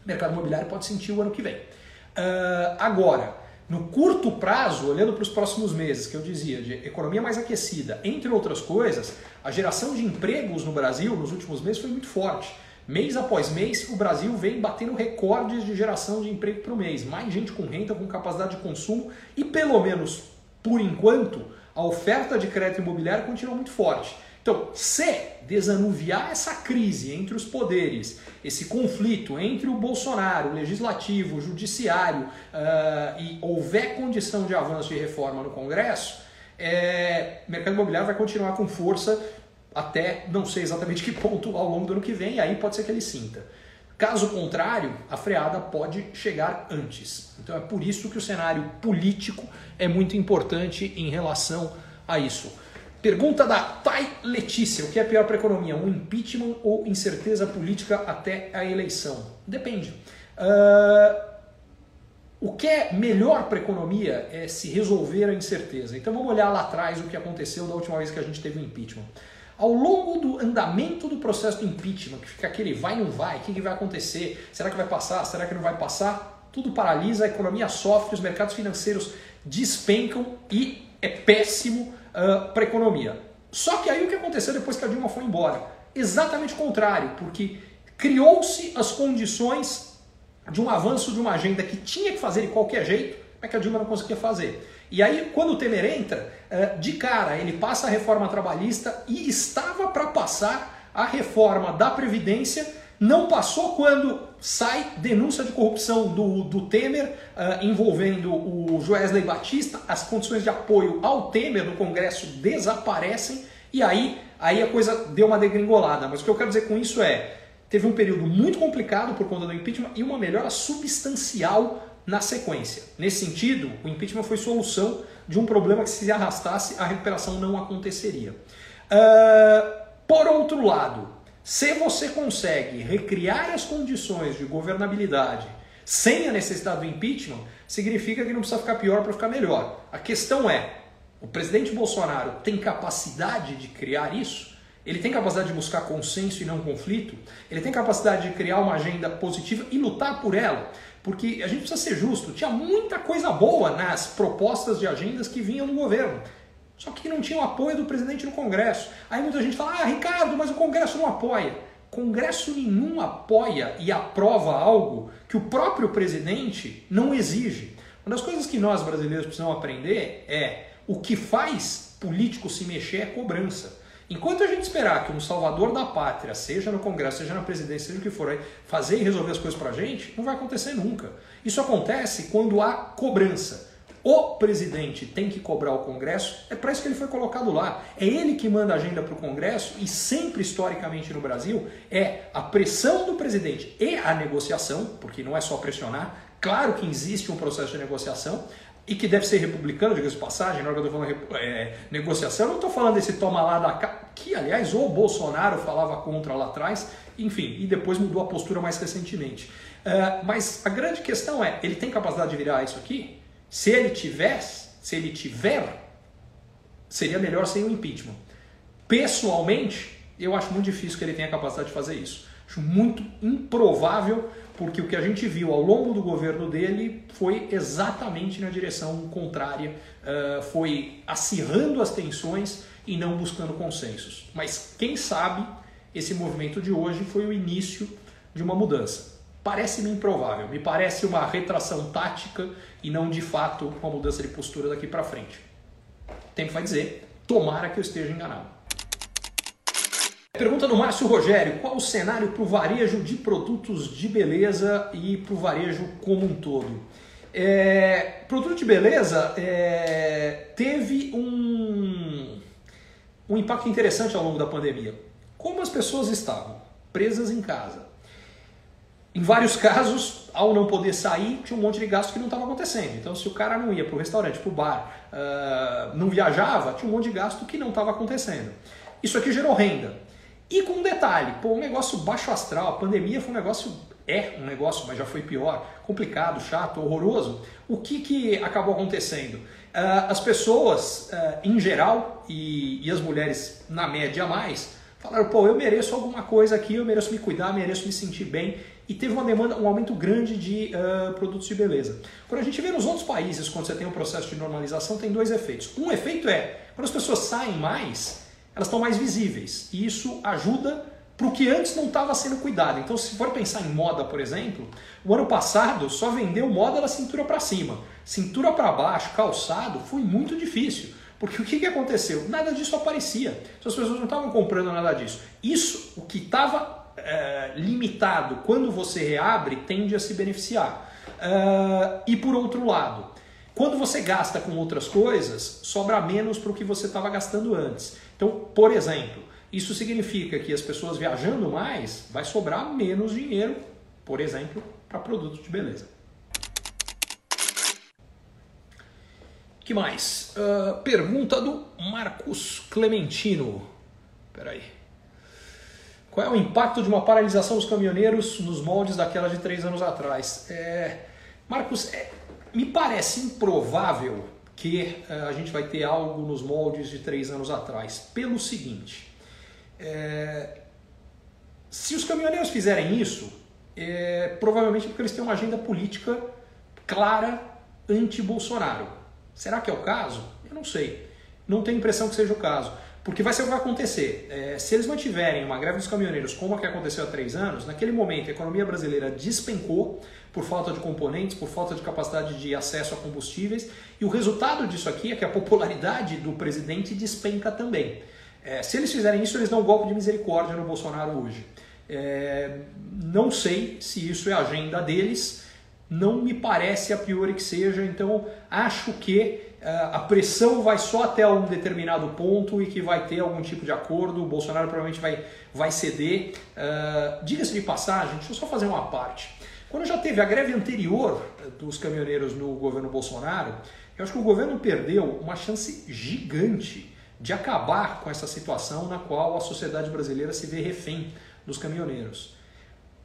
o mercado imobiliário pode sentir o ano que vem. Uh, agora, no curto prazo, olhando para os próximos meses, que eu dizia, de economia mais aquecida, entre outras coisas, a geração de empregos no Brasil nos últimos meses foi muito forte. Mês após mês, o Brasil vem batendo recordes de geração de emprego por mês. Mais gente com renda, com capacidade de consumo e, pelo menos por enquanto, a oferta de crédito imobiliário continua muito forte. Então, se desanuviar essa crise entre os poderes, esse conflito entre o Bolsonaro, o legislativo, o judiciário, uh, e houver condição de avanço e reforma no Congresso, é, o mercado imobiliário vai continuar com força até não sei exatamente <laughs> que ponto ao longo do ano que vem, e aí pode ser que ele sinta. Caso contrário, a freada pode chegar antes. Então é por isso que o cenário político é muito importante em relação a isso. Pergunta da Thay Letícia: o que é pior para a economia, um impeachment ou incerteza política até a eleição? Depende. Uh, o que é melhor para a economia é se resolver a incerteza. Então vamos olhar lá atrás o que aconteceu da última vez que a gente teve um impeachment. Ao longo do andamento do processo do impeachment, que fica aquele vai não vai, o que, que vai acontecer, será que vai passar, será que não vai passar? tudo paralisa, a economia sofre, os mercados financeiros despencam e é péssimo uh, para a economia. Só que aí o que aconteceu depois que a Dilma foi embora? Exatamente o contrário, porque criou-se as condições de um avanço de uma agenda que tinha que fazer de qualquer jeito, mas que a Dilma não conseguia fazer. E aí, quando o Temer entra, uh, de cara, ele passa a reforma trabalhista e estava para passar a reforma da Previdência não passou quando sai denúncia de corrupção do, do Temer uh, envolvendo o Joesley Batista, as condições de apoio ao Temer no Congresso desaparecem e aí, aí a coisa deu uma degringolada. Mas o que eu quero dizer com isso é, teve um período muito complicado por conta do impeachment e uma melhora substancial na sequência. Nesse sentido, o impeachment foi solução de um problema que se arrastasse a recuperação não aconteceria. Uh, por outro lado, se você consegue recriar as condições de governabilidade sem a necessidade do impeachment, significa que não precisa ficar pior para ficar melhor. A questão é: o presidente Bolsonaro tem capacidade de criar isso? Ele tem capacidade de buscar consenso e não conflito? Ele tem capacidade de criar uma agenda positiva e lutar por ela? Porque a gente precisa ser justo, tinha muita coisa boa nas propostas de agendas que vinham do governo. Só que não tinha o apoio do presidente no Congresso. Aí muita gente fala, ah, Ricardo, mas o Congresso não apoia. Congresso nenhum apoia e aprova algo que o próprio presidente não exige. Uma das coisas que nós brasileiros precisamos aprender é o que faz político se mexer é cobrança. Enquanto a gente esperar que um salvador da pátria, seja no Congresso, seja na presidência, seja o que for, fazer e resolver as coisas pra gente, não vai acontecer nunca. Isso acontece quando há cobrança. O presidente tem que cobrar o Congresso, é para isso que ele foi colocado lá. É ele que manda a agenda para o Congresso e sempre historicamente no Brasil é a pressão do presidente e a negociação, porque não é só pressionar. Claro que existe um processo de negociação e que deve ser republicano, diga-se passagem, na hora que eu estou falando é, negociação, eu não estou falando desse toma lá da cá, que aliás o Bolsonaro falava contra lá atrás, enfim, e depois mudou a postura mais recentemente. Uh, mas a grande questão é, ele tem capacidade de virar isso aqui? Se ele tivesse, se ele tiver, seria melhor sem o impeachment. Pessoalmente, eu acho muito difícil que ele tenha capacidade de fazer isso. Acho muito improvável, porque o que a gente viu ao longo do governo dele foi exatamente na direção contrária, uh, foi acirrando as tensões e não buscando consensos. Mas quem sabe esse movimento de hoje foi o início de uma mudança. Parece-me improvável, me parece uma retração tática e não de fato uma mudança de postura daqui para frente. O tempo vai dizer, tomara que eu esteja enganado. Pergunta do Márcio Rogério: qual o cenário para o varejo de produtos de beleza e para o varejo como um todo? É, produto de beleza é, teve um, um impacto interessante ao longo da pandemia. Como as pessoas estavam presas em casa, em vários casos, ao não poder sair, tinha um monte de gasto que não estava acontecendo. Então, se o cara não ia para o restaurante, para o bar, uh, não viajava, tinha um monte de gasto que não estava acontecendo. Isso aqui gerou renda. E com um detalhe, pô, um negócio baixo astral, a pandemia foi um negócio, é um negócio, mas já foi pior, complicado, chato, horroroso. O que, que acabou acontecendo? Uh, as pessoas, uh, em geral, e, e as mulheres na média mais, falaram, pô, eu mereço alguma coisa aqui, eu mereço me cuidar, mereço me sentir bem e teve uma demanda, um aumento grande de uh, produtos de beleza. Quando a gente vê nos outros países, quando você tem um processo de normalização, tem dois efeitos. Um efeito é, quando as pessoas saem mais, elas estão mais visíveis. E isso ajuda para o que antes não estava sendo cuidado. Então, se for pensar em moda, por exemplo, o ano passado só vendeu moda da cintura para cima. Cintura para baixo, calçado, foi muito difícil. Porque o que, que aconteceu? Nada disso aparecia. Então, as pessoas não estavam comprando nada disso. Isso, o que estava é, limitado, quando você reabre, tende a se beneficiar. Uh, e por outro lado, quando você gasta com outras coisas, sobra menos para o que você estava gastando antes. Então, por exemplo, isso significa que as pessoas viajando mais, vai sobrar menos dinheiro, por exemplo, para produtos de beleza. que mais? Uh, pergunta do Marcos Clementino. Peraí. Qual é o impacto de uma paralisação dos caminhoneiros nos moldes daquela de três anos atrás? É, Marcos, é, me parece improvável que é, a gente vai ter algo nos moldes de três anos atrás, pelo seguinte: é, se os caminhoneiros fizerem isso, é, provavelmente porque eles têm uma agenda política clara anti-Bolsonaro. Será que é o caso? Eu não sei. Não tenho impressão que seja o caso. Porque vai ser o que vai acontecer. É, se eles mantiverem uma greve dos caminhoneiros como a que aconteceu há três anos, naquele momento a economia brasileira despencou por falta de componentes, por falta de capacidade de acesso a combustíveis, e o resultado disso aqui é que a popularidade do presidente despenca também. É, se eles fizerem isso, eles dão um golpe de misericórdia no Bolsonaro hoje. É, não sei se isso é a agenda deles, não me parece a priori que seja, então acho que a pressão vai só até um determinado ponto e que vai ter algum tipo de acordo, o Bolsonaro provavelmente vai, vai ceder. Uh, Diga-se de passagem, deixa eu só fazer uma parte. Quando já teve a greve anterior dos caminhoneiros no governo Bolsonaro, eu acho que o governo perdeu uma chance gigante de acabar com essa situação na qual a sociedade brasileira se vê refém dos caminhoneiros.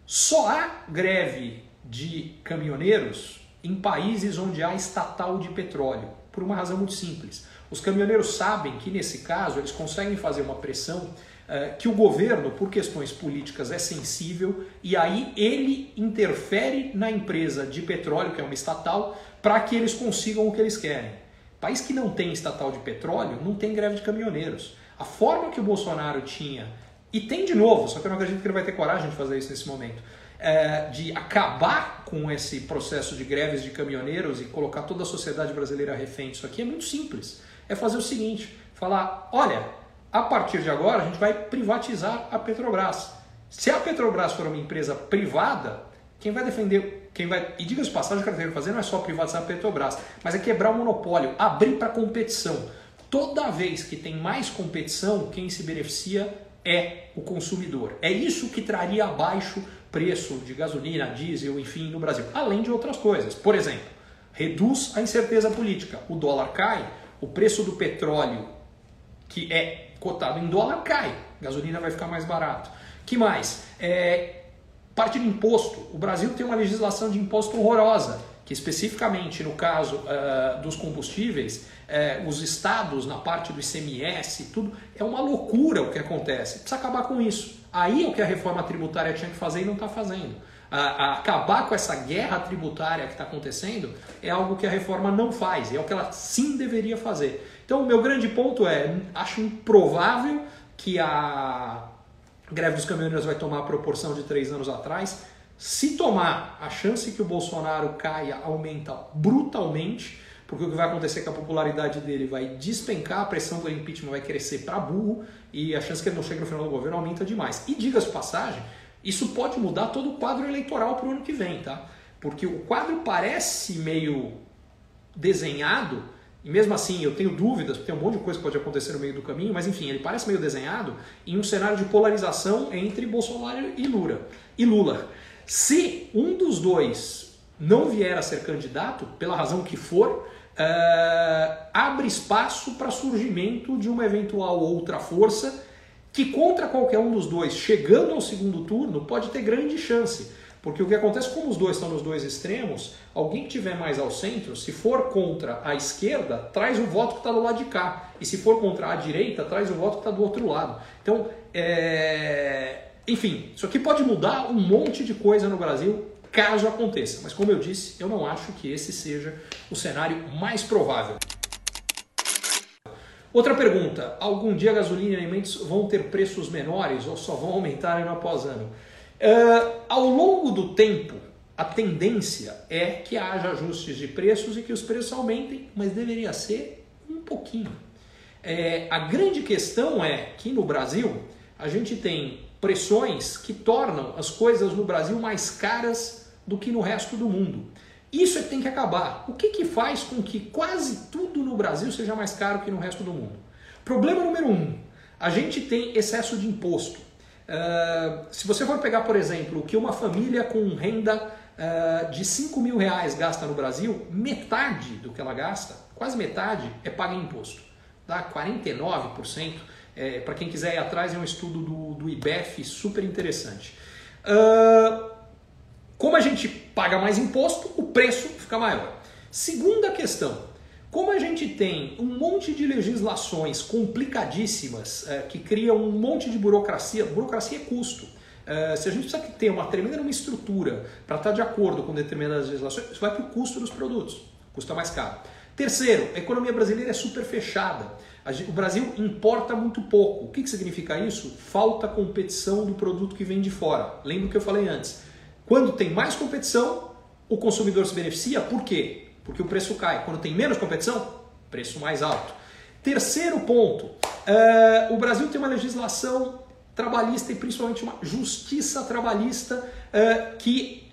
Só há greve de caminhoneiros em países onde há estatal de petróleo por uma razão muito simples. Os caminhoneiros sabem que, nesse caso, eles conseguem fazer uma pressão uh, que o governo, por questões políticas, é sensível e aí ele interfere na empresa de petróleo, que é uma estatal, para que eles consigam o que eles querem. País que não tem estatal de petróleo não tem greve de caminhoneiros. A forma que o Bolsonaro tinha, e tem de novo, só que eu não acredito que ele vai ter coragem de fazer isso nesse momento é, de acabar com esse processo de greves de caminhoneiros e colocar toda a sociedade brasileira refém disso aqui é muito simples. É fazer o seguinte: falar, olha, a partir de agora a gente vai privatizar a Petrobras. Se a Petrobras for uma empresa privada, quem vai defender, quem vai. E diga-se passagem, o que eu quero fazer não é só privatizar a Petrobras, mas é quebrar o monopólio, abrir para competição. Toda vez que tem mais competição, quem se beneficia é o consumidor. É isso que traria abaixo preço de gasolina, diesel, enfim, no Brasil, além de outras coisas. Por exemplo, reduz a incerteza política. O dólar cai, o preço do petróleo, que é cotado em dólar, cai. Gasolina vai ficar mais barato. Que mais? É, parte de imposto. O Brasil tem uma legislação de imposto horrorosa, que especificamente no caso uh, dos combustíveis, uh, os estados na parte do ICMS, tudo é uma loucura o que acontece. Precisa acabar com isso. Aí é o que a reforma tributária tinha que fazer e não está fazendo. A, a acabar com essa guerra tributária que está acontecendo é algo que a reforma não faz, é o que ela sim deveria fazer. Então, o meu grande ponto é: acho improvável que a greve dos caminhoneiros vai tomar a proporção de três anos atrás. Se tomar, a chance que o Bolsonaro caia aumenta brutalmente porque o que vai acontecer é que a popularidade dele vai despencar, a pressão do impeachment vai crescer para burro e a chance que ele não chegue no final do governo aumenta demais. E diga-se passagem, isso pode mudar todo o quadro eleitoral para o ano que vem, tá? Porque o quadro parece meio desenhado, e mesmo assim eu tenho dúvidas, porque tem um monte de coisa que pode acontecer no meio do caminho, mas enfim, ele parece meio desenhado em um cenário de polarização entre Bolsonaro e Lula. E Lula. Se um dos dois não vier a ser candidato, pela razão que for, uh, abre espaço para surgimento de uma eventual outra força que contra qualquer um dos dois, chegando ao segundo turno, pode ter grande chance. Porque o que acontece, como os dois estão nos dois extremos, alguém que tiver mais ao centro, se for contra a esquerda, traz o voto que está do lado de cá. E se for contra a direita, traz o voto que está do outro lado. Então, é... enfim, isso aqui pode mudar um monte de coisa no Brasil caso aconteça. Mas como eu disse, eu não acho que esse seja o cenário mais provável. Outra pergunta: algum dia gasolina e alimentos vão ter preços menores ou só vão aumentar ano após ano? Uh, ao longo do tempo, a tendência é que haja ajustes de preços e que os preços aumentem, mas deveria ser um pouquinho. É, a grande questão é que no Brasil a gente tem pressões que tornam as coisas no Brasil mais caras do que no resto do mundo. Isso é que tem que acabar. O que, que faz com que quase tudo no Brasil seja mais caro que no resto do mundo? Problema número um: a gente tem excesso de imposto. Uh, se você for pegar, por exemplo, o que uma família com renda uh, de 5 mil reais gasta no Brasil, metade do que ela gasta, quase metade, é paga em imposto. Dá 49%. É, Para quem quiser ir atrás, é um estudo do, do IBEF super interessante. Uh, como a gente paga mais imposto, o preço fica maior. Segunda questão: como a gente tem um monte de legislações complicadíssimas é, que criam um monte de burocracia, burocracia é custo. Uh, se a gente precisa ter uma tremenda uma estrutura para estar de acordo com determinadas legislações, isso vai para o custo dos produtos, custa mais caro. Terceiro, a economia brasileira é super fechada. O Brasil importa muito pouco. O que, que significa isso? Falta competição do produto que vem de fora. Lembra o que eu falei antes? Quando tem mais competição, o consumidor se beneficia. Por quê? Porque o preço cai. Quando tem menos competição, preço mais alto. Terceiro ponto: uh, o Brasil tem uma legislação trabalhista e principalmente uma justiça trabalhista uh, que,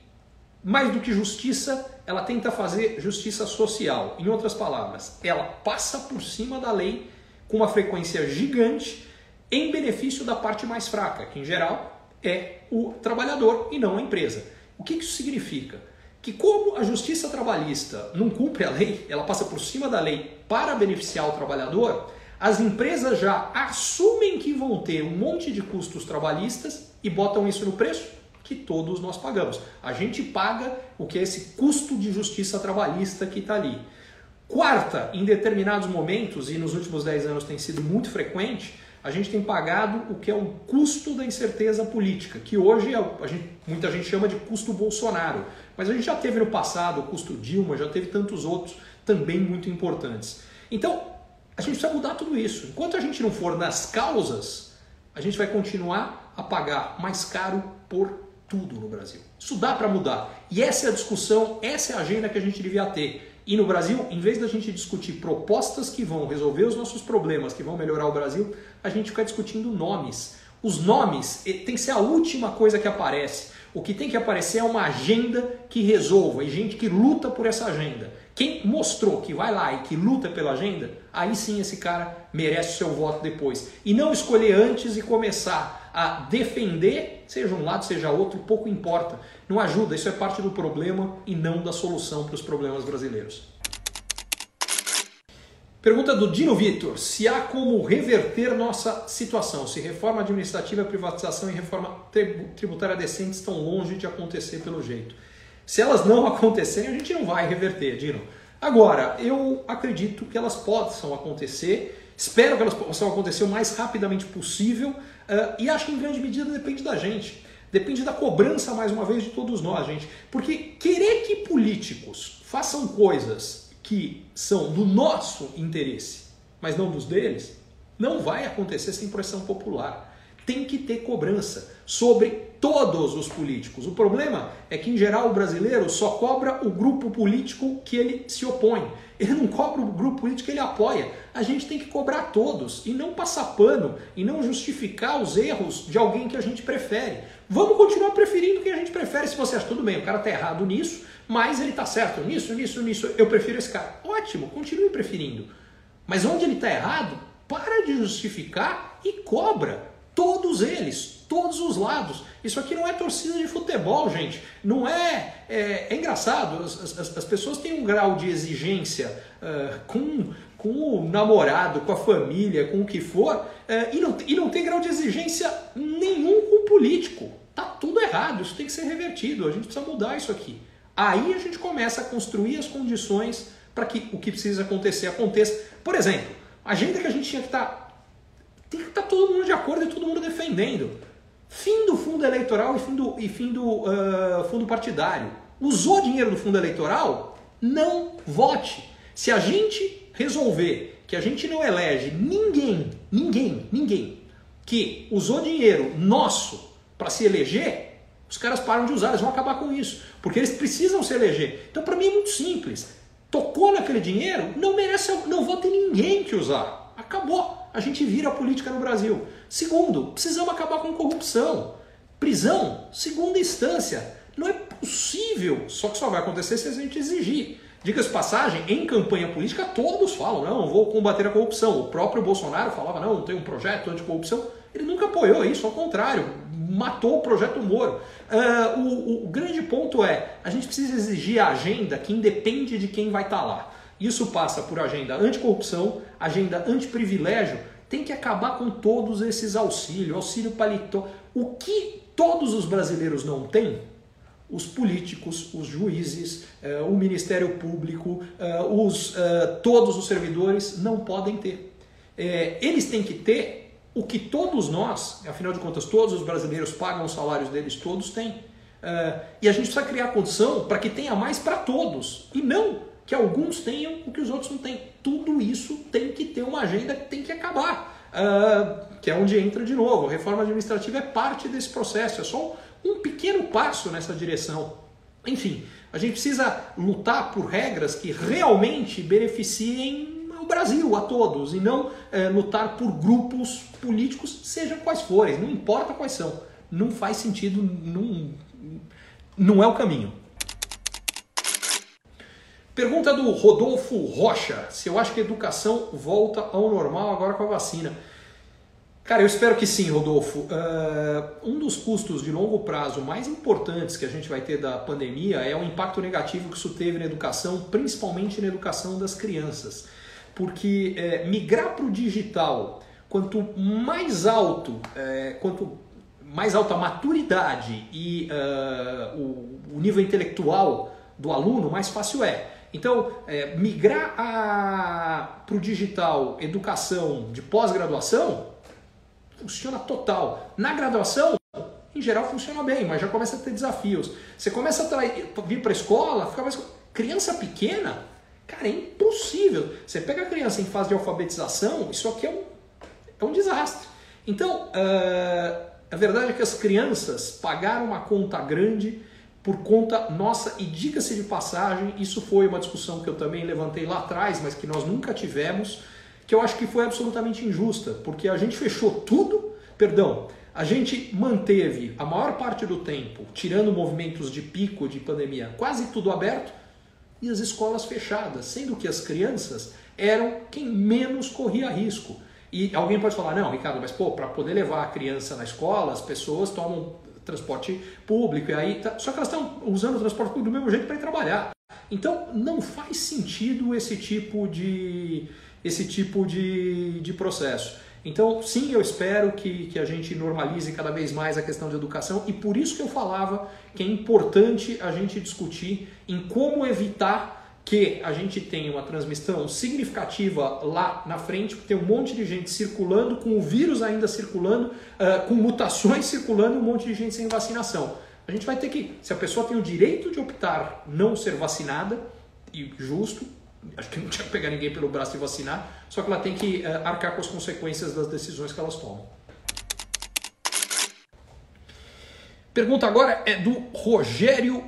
mais do que justiça, ela tenta fazer justiça social. Em outras palavras, ela passa por cima da lei com uma frequência gigante em benefício da parte mais fraca, que em geral é o trabalhador e não a empresa. O que isso significa? Que como a justiça trabalhista não cumpre a lei, ela passa por cima da lei para beneficiar o trabalhador, as empresas já assumem que vão ter um monte de custos trabalhistas e botam isso no preço que todos nós pagamos. A gente paga o que é esse custo de justiça trabalhista que está ali. Quarta, em determinados momentos, e nos últimos 10 anos tem sido muito frequente, a gente tem pagado o que é o custo da incerteza política, que hoje é, gente, muita gente chama de custo Bolsonaro. Mas a gente já teve no passado o custo Dilma, já teve tantos outros também muito importantes. Então, a gente precisa mudar tudo isso. Enquanto a gente não for nas causas, a gente vai continuar a pagar mais caro por tudo no Brasil. Isso dá para mudar. E essa é a discussão, essa é a agenda que a gente devia ter. E no Brasil, em vez da gente discutir propostas que vão resolver os nossos problemas, que vão melhorar o Brasil, a gente fica discutindo nomes. Os nomes tem que ser a última coisa que aparece. O que tem que aparecer é uma agenda que resolva e gente que luta por essa agenda. Quem mostrou que vai lá e que luta pela agenda, aí sim esse cara merece o seu voto depois. E não escolher antes e começar a defender, seja um lado, seja outro, pouco importa. Não ajuda, isso é parte do problema e não da solução para os problemas brasileiros. Pergunta do Dino Vitor: se há como reverter nossa situação, se reforma administrativa, privatização e reforma tributária decente estão longe de acontecer pelo jeito. Se elas não acontecerem, a gente não vai reverter, Dino. Agora, eu acredito que elas possam acontecer, espero que elas possam acontecer o mais rapidamente possível uh, e acho que em grande medida depende da gente. Depende da cobrança, mais uma vez, de todos nós, gente. Porque querer que políticos façam coisas que são do nosso interesse, mas não dos deles, não vai acontecer sem pressão popular tem que ter cobrança sobre todos os políticos. O problema é que, em geral, o brasileiro só cobra o grupo político que ele se opõe. Ele não cobra o grupo político que ele apoia. A gente tem que cobrar todos e não passar pano e não justificar os erros de alguém que a gente prefere. Vamos continuar preferindo quem a gente prefere. Se você acha tudo bem, o cara está errado nisso, mas ele está certo nisso, nisso, nisso. Eu prefiro esse cara. Ótimo, continue preferindo. Mas onde ele está errado, para de justificar e cobra. Todos eles, todos os lados. Isso aqui não é torcida de futebol, gente. Não é. É, é engraçado, as, as, as, pessoas têm um grau de exigência uh, com, com o namorado, com a família, com o que for, uh, e, não, e não tem grau de exigência nenhum com o político. Tá tudo errado, isso tem que ser revertido, a gente precisa mudar isso aqui. Aí a gente começa a construir as condições para que o que precisa acontecer aconteça. Por exemplo, a agenda que a gente tinha que estar tá tem que estar tá todo mundo de acordo e todo mundo defendendo. Fim do fundo eleitoral e fim do, e fim do uh, fundo partidário. Usou dinheiro do fundo eleitoral? Não vote. Se a gente resolver que a gente não elege ninguém, ninguém, ninguém que usou dinheiro nosso para se eleger, os caras param de usar, eles vão acabar com isso, porque eles precisam se eleger. Então, para mim é muito simples. Tocou naquele dinheiro, não merece, não vou ter ninguém que usar. Acabou a gente vira a política no Brasil. Segundo, precisamos acabar com corrupção. Prisão, segunda instância. Não é possível, só que só vai acontecer se a gente exigir. Diga-se passagem, em campanha política todos falam, não, vou combater a corrupção. O próprio Bolsonaro falava, não, tem um projeto anticorrupção. Ele nunca apoiou isso, ao contrário, matou o projeto Moro. Uh, o, o, grande ponto é, a gente precisa exigir a agenda que independe de quem vai estar tá lá. Isso passa por agenda anticorrupção, agenda antiprivilégio, tem que acabar com todos esses auxílios, auxílio paletó. O que todos os brasileiros não têm, os políticos, os juízes, eh, o Ministério Público, eh, os, eh, todos os servidores não podem ter. eles têm que ter o que todos nós, afinal de contas, todos os brasileiros pagam os salários deles, todos têm. E a gente precisa criar condição para que tenha mais para todos e não que alguns tenham o que os outros não têm. Tudo isso tem que ter uma agenda que tem que acabar. Uh, que é onde entra de novo. A reforma administrativa é parte desse processo, é só um pequeno passo nessa direção. Enfim, a gente precisa lutar por regras que realmente beneficiem o Brasil a todos e não é, lutar por grupos políticos, sejam quais forem, não importa quais são. Não faz sentido, não, não é o caminho. Pergunta do Rodolfo Rocha: se eu acho que a educação volta ao normal agora com a vacina. Cara, eu espero que sim, Rodolfo. Uh, um dos custos de longo prazo mais importantes que a gente vai ter da pandemia é o impacto negativo que isso teve na educação, principalmente na educação das crianças. Porque é, migrar para o digital, quanto mais alto, é, quanto mais alta a maturidade e uh, o, o, nível intelectual do aluno, mais fácil é. Então, é, migrar para o digital, educação de pós-graduação, funciona total. Na graduação, em geral funciona bem, mas já começa a ter desafios. Você começa a vir para a escola, fica mais. Criança pequena, cara, é impossível. Você pega a criança em fase de alfabetização, isso aqui é um, é um desastre. Então, uh, a verdade é que as crianças pagaram uma conta grande por conta nossa, e diga-se de passagem, isso foi uma discussão que eu também levantei lá atrás, mas que nós nunca tivemos que eu acho que foi absolutamente injusta, porque a gente fechou tudo, perdão, a gente manteve a maior parte do tempo, tirando movimentos de pico de pandemia, quase tudo aberto e as escolas fechadas, sendo que as crianças eram quem menos corria risco. E alguém pode falar, não, Ricardo, mas pô, para poder levar a criança na escola, as pessoas tomam transporte público e aí tá... só que elas estão usando o transporte público do mesmo jeito para ir trabalhar. Então não faz sentido esse tipo de esse tipo de, de processo. Então, sim, eu espero que, que a gente normalize cada vez mais a questão de educação e por isso que eu falava que é importante a gente discutir em como evitar que a gente tenha uma transmissão significativa lá na frente, porque tem um monte de gente circulando, com o vírus ainda circulando, uh, com mutações <laughs> circulando e um monte de gente sem vacinação. A gente vai ter que, se a pessoa tem o direito de optar não ser vacinada, e justo, acho que não tinha que pegar ninguém pelo braço e vacinar, só que ela tem que uh, arcar com as consequências das decisões que elas tomam. Pergunta agora é do Rogério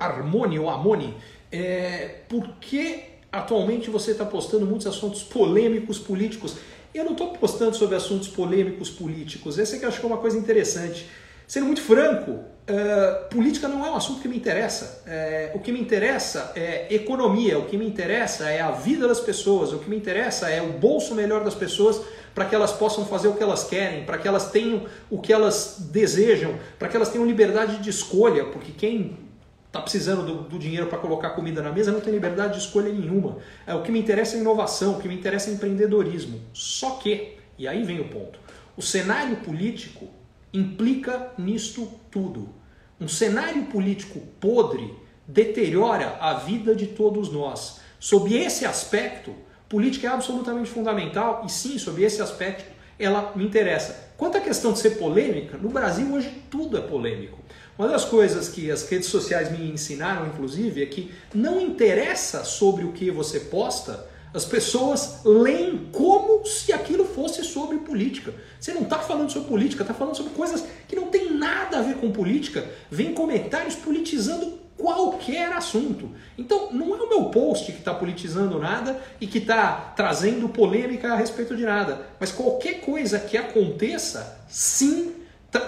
Armoni ou Amoni. É, por que atualmente você está postando muitos assuntos polêmicos políticos? Eu não estou postando sobre assuntos polêmicos políticos. Esse é que eu acho que é uma coisa interessante. Sendo muito franco, uh, política não é um assunto que me interessa. Uh, o que me interessa é economia, o que me interessa é a vida das pessoas, o que me interessa é o bolso melhor das pessoas para que elas possam fazer o que elas querem, para que elas tenham o que elas desejam, para que elas tenham liberdade de escolha, porque quem está precisando do, do dinheiro para colocar comida na mesa não tem liberdade de escolha nenhuma. É, o que me interessa é inovação, o que me interessa é empreendedorismo. Só que, e aí vem o ponto, o cenário político implica nisto tudo. Um cenário político podre deteriora a vida de todos nós. Sob esse aspecto, política é absolutamente fundamental e sim, sob esse aspecto, ela me interessa. Quanto à questão de ser polêmica, no Brasil hoje tudo é polêmico. Uma das coisas que as redes sociais me ensinaram, inclusive, é que não interessa sobre o que você posta, as pessoas leem como se aquilo fosse sobre política. Você não está falando sobre política, está falando sobre coisas que não tem nada a ver com política. Vem comentários politizando qualquer assunto. Então, não é o meu post que está politizando nada e que está trazendo polêmica a respeito de nada. Mas qualquer coisa que aconteça, sim,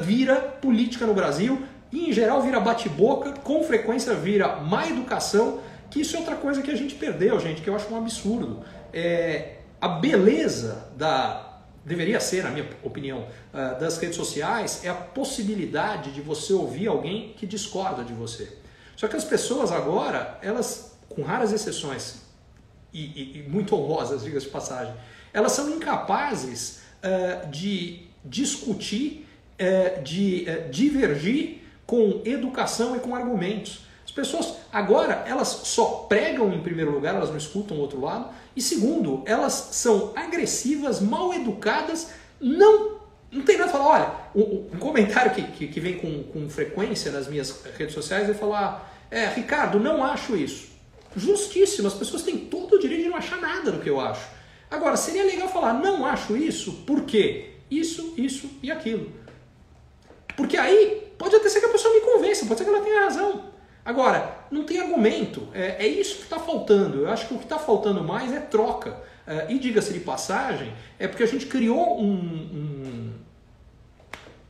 vira política no Brasil e, em geral, vira bate-boca, com frequência vira má educação que isso é outra coisa que a gente perdeu, gente, que eu acho um absurdo. É, a beleza da. Deveria ser, na minha opinião, uh, das redes sociais é a possibilidade de você ouvir alguém que discorda de você. Só que as pessoas agora, elas, com raras exceções, e, e, e muito honrosas, diga-se de passagem, elas são incapazes uh, de discutir, uh, de divergir com educação e com argumentos. As As pessoas agora elas só pregam em primeiro lugar, elas não escutam o outro lado. E segundo, elas são agressivas, mal educadas, não não tem nada a falar. Olha, um, comentário que, que, que, vem com, com frequência nas minhas redes sociais é falar: é, Ricardo, não acho isso. Justíssimo, as pessoas têm todo o direito de não achar nada do que eu acho. Agora, seria legal falar: não acho isso, por quê? Isso, isso e aquilo. Porque aí pode até ser que a pessoa me convença, pode ser que ela tenha razão. Agora, não tem argumento. É, é isso que está faltando. Eu acho que o que está faltando mais é troca. É, e diga-se de passagem, é porque a gente criou um, um,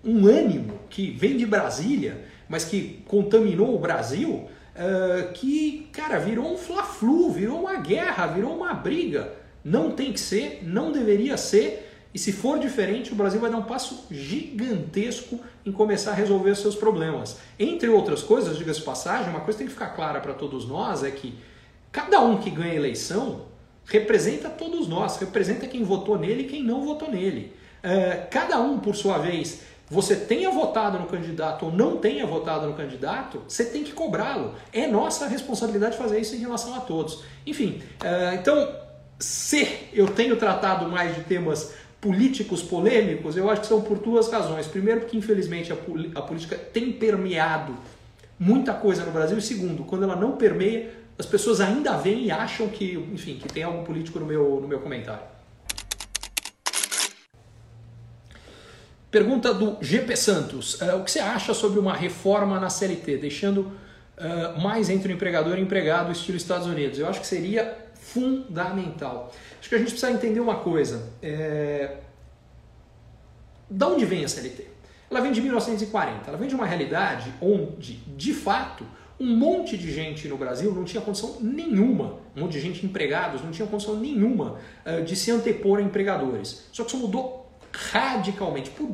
um, ânimo que vem de Brasília, mas que contaminou o Brasil, é, que, cara, virou um fla-flu, virou uma guerra, virou uma briga. Não tem que ser, não deveria ser. E se for diferente, o Brasil vai dar um passo gigantesco em começar a resolver os seus problemas. Entre outras coisas, diga-se passagem, uma coisa que tem que ficar clara para todos nós é que cada um que ganha eleição representa todos nós, representa quem votou nele e quem não votou nele. Uh, cada um, por sua vez, você tenha votado no candidato ou não tenha votado no candidato, você tem que cobrá-lo. É nossa responsabilidade fazer isso em relação a todos. Enfim, uh, então, se eu tenho tratado mais de temas políticos polêmicos, eu acho que são por duas razões. Primeiro, porque infelizmente a, a política tem permeado muita coisa no Brasil. E segundo, quando ela não permeia, as pessoas ainda veem e acham que, enfim, que tem algum político no meu, no meu comentário. Pergunta do GP Santos. Uh, o que você acha sobre uma reforma na CLT, deixando uh, mais entre o empregador e o empregado, estilo Estados Unidos? Eu acho que seria fundamental. Que a gente precisa entender uma coisa. É... Da onde vem a CLT? Ela vem de 1940. Ela vem de uma realidade onde, de fato, um monte de gente no Brasil não tinha condição nenhuma, um monte de gente empregados não tinha condição nenhuma uh, de se antepor a empregadores. Só que isso mudou radicalmente por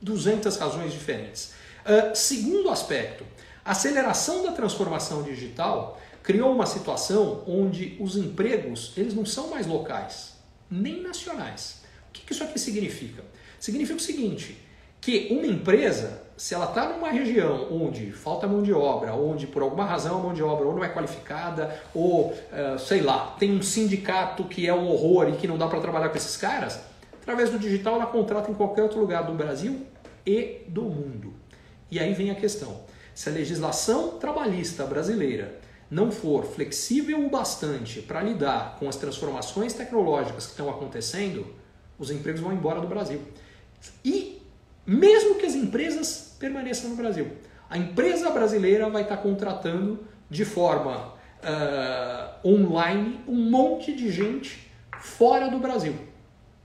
200 razões diferentes. Uh, segundo aspecto, a aceleração da transformação digital criou uma situação onde os empregos eles não são mais locais, nem nacionais. O que isso aqui significa? Significa o seguinte, que uma empresa, se ela está numa região onde falta mão de obra, onde por alguma razão a mão de obra ou não é qualificada, ou uh, sei lá, tem um sindicato que é um horror e que não dá para trabalhar com esses caras, através do digital ela contrata em qualquer outro lugar do Brasil e do mundo. E aí vem a questão: se a legislação trabalhista brasileira não for flexível o bastante para lidar com as transformações tecnológicas que estão acontecendo, os empregos vão embora do Brasil. E mesmo que as empresas permaneçam no Brasil, a empresa brasileira vai estar contratando de forma uh, online um monte de gente fora do Brasil.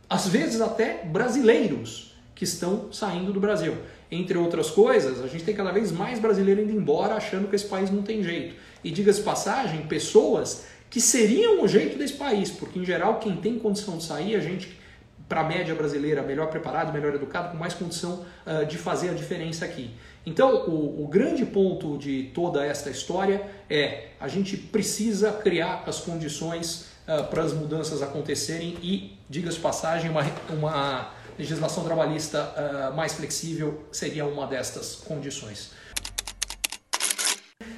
Às vezes até brasileiros que estão saindo do Brasil. Entre outras coisas, a gente tem cada vez mais brasileiro indo embora achando que esse país não tem jeito. E diga-se passagem, pessoas que seriam o jeito desse país, porque em geral quem tem condição de sair, a gente para a média brasileira, melhor preparado, melhor educado, com mais condição uh, de fazer a diferença aqui. Então, o, o, grande ponto de toda esta história é a gente precisa criar as condições uh, para as mudanças acontecerem e, diga-se passagem, uma, uma legislação trabalhista uh, mais flexível seria uma destas condições.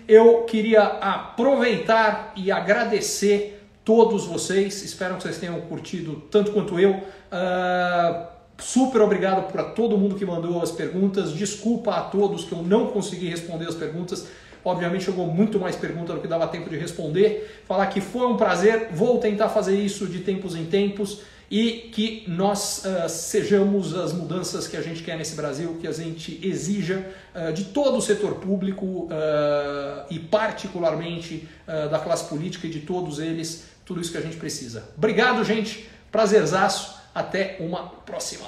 Eu queria aproveitar e agradecer todos vocês. Espero que vocês tenham curtido tanto quanto eu. Uh, super obrigado para todo mundo que mandou as perguntas. Desculpa a todos que eu não consegui responder as perguntas. Obviamente chegou muito mais pergunta do que dava tempo de responder. Falar que foi um prazer. Vou tentar fazer isso de tempos em tempos e que nós uh, sejamos as mudanças que a gente quer nesse Brasil, que a gente exija uh, de todo o setor público uh, e particularmente da classe política e de todos eles, tudo isso que a gente precisa. Obrigado, gente. Prazerzaço. Até uma próxima.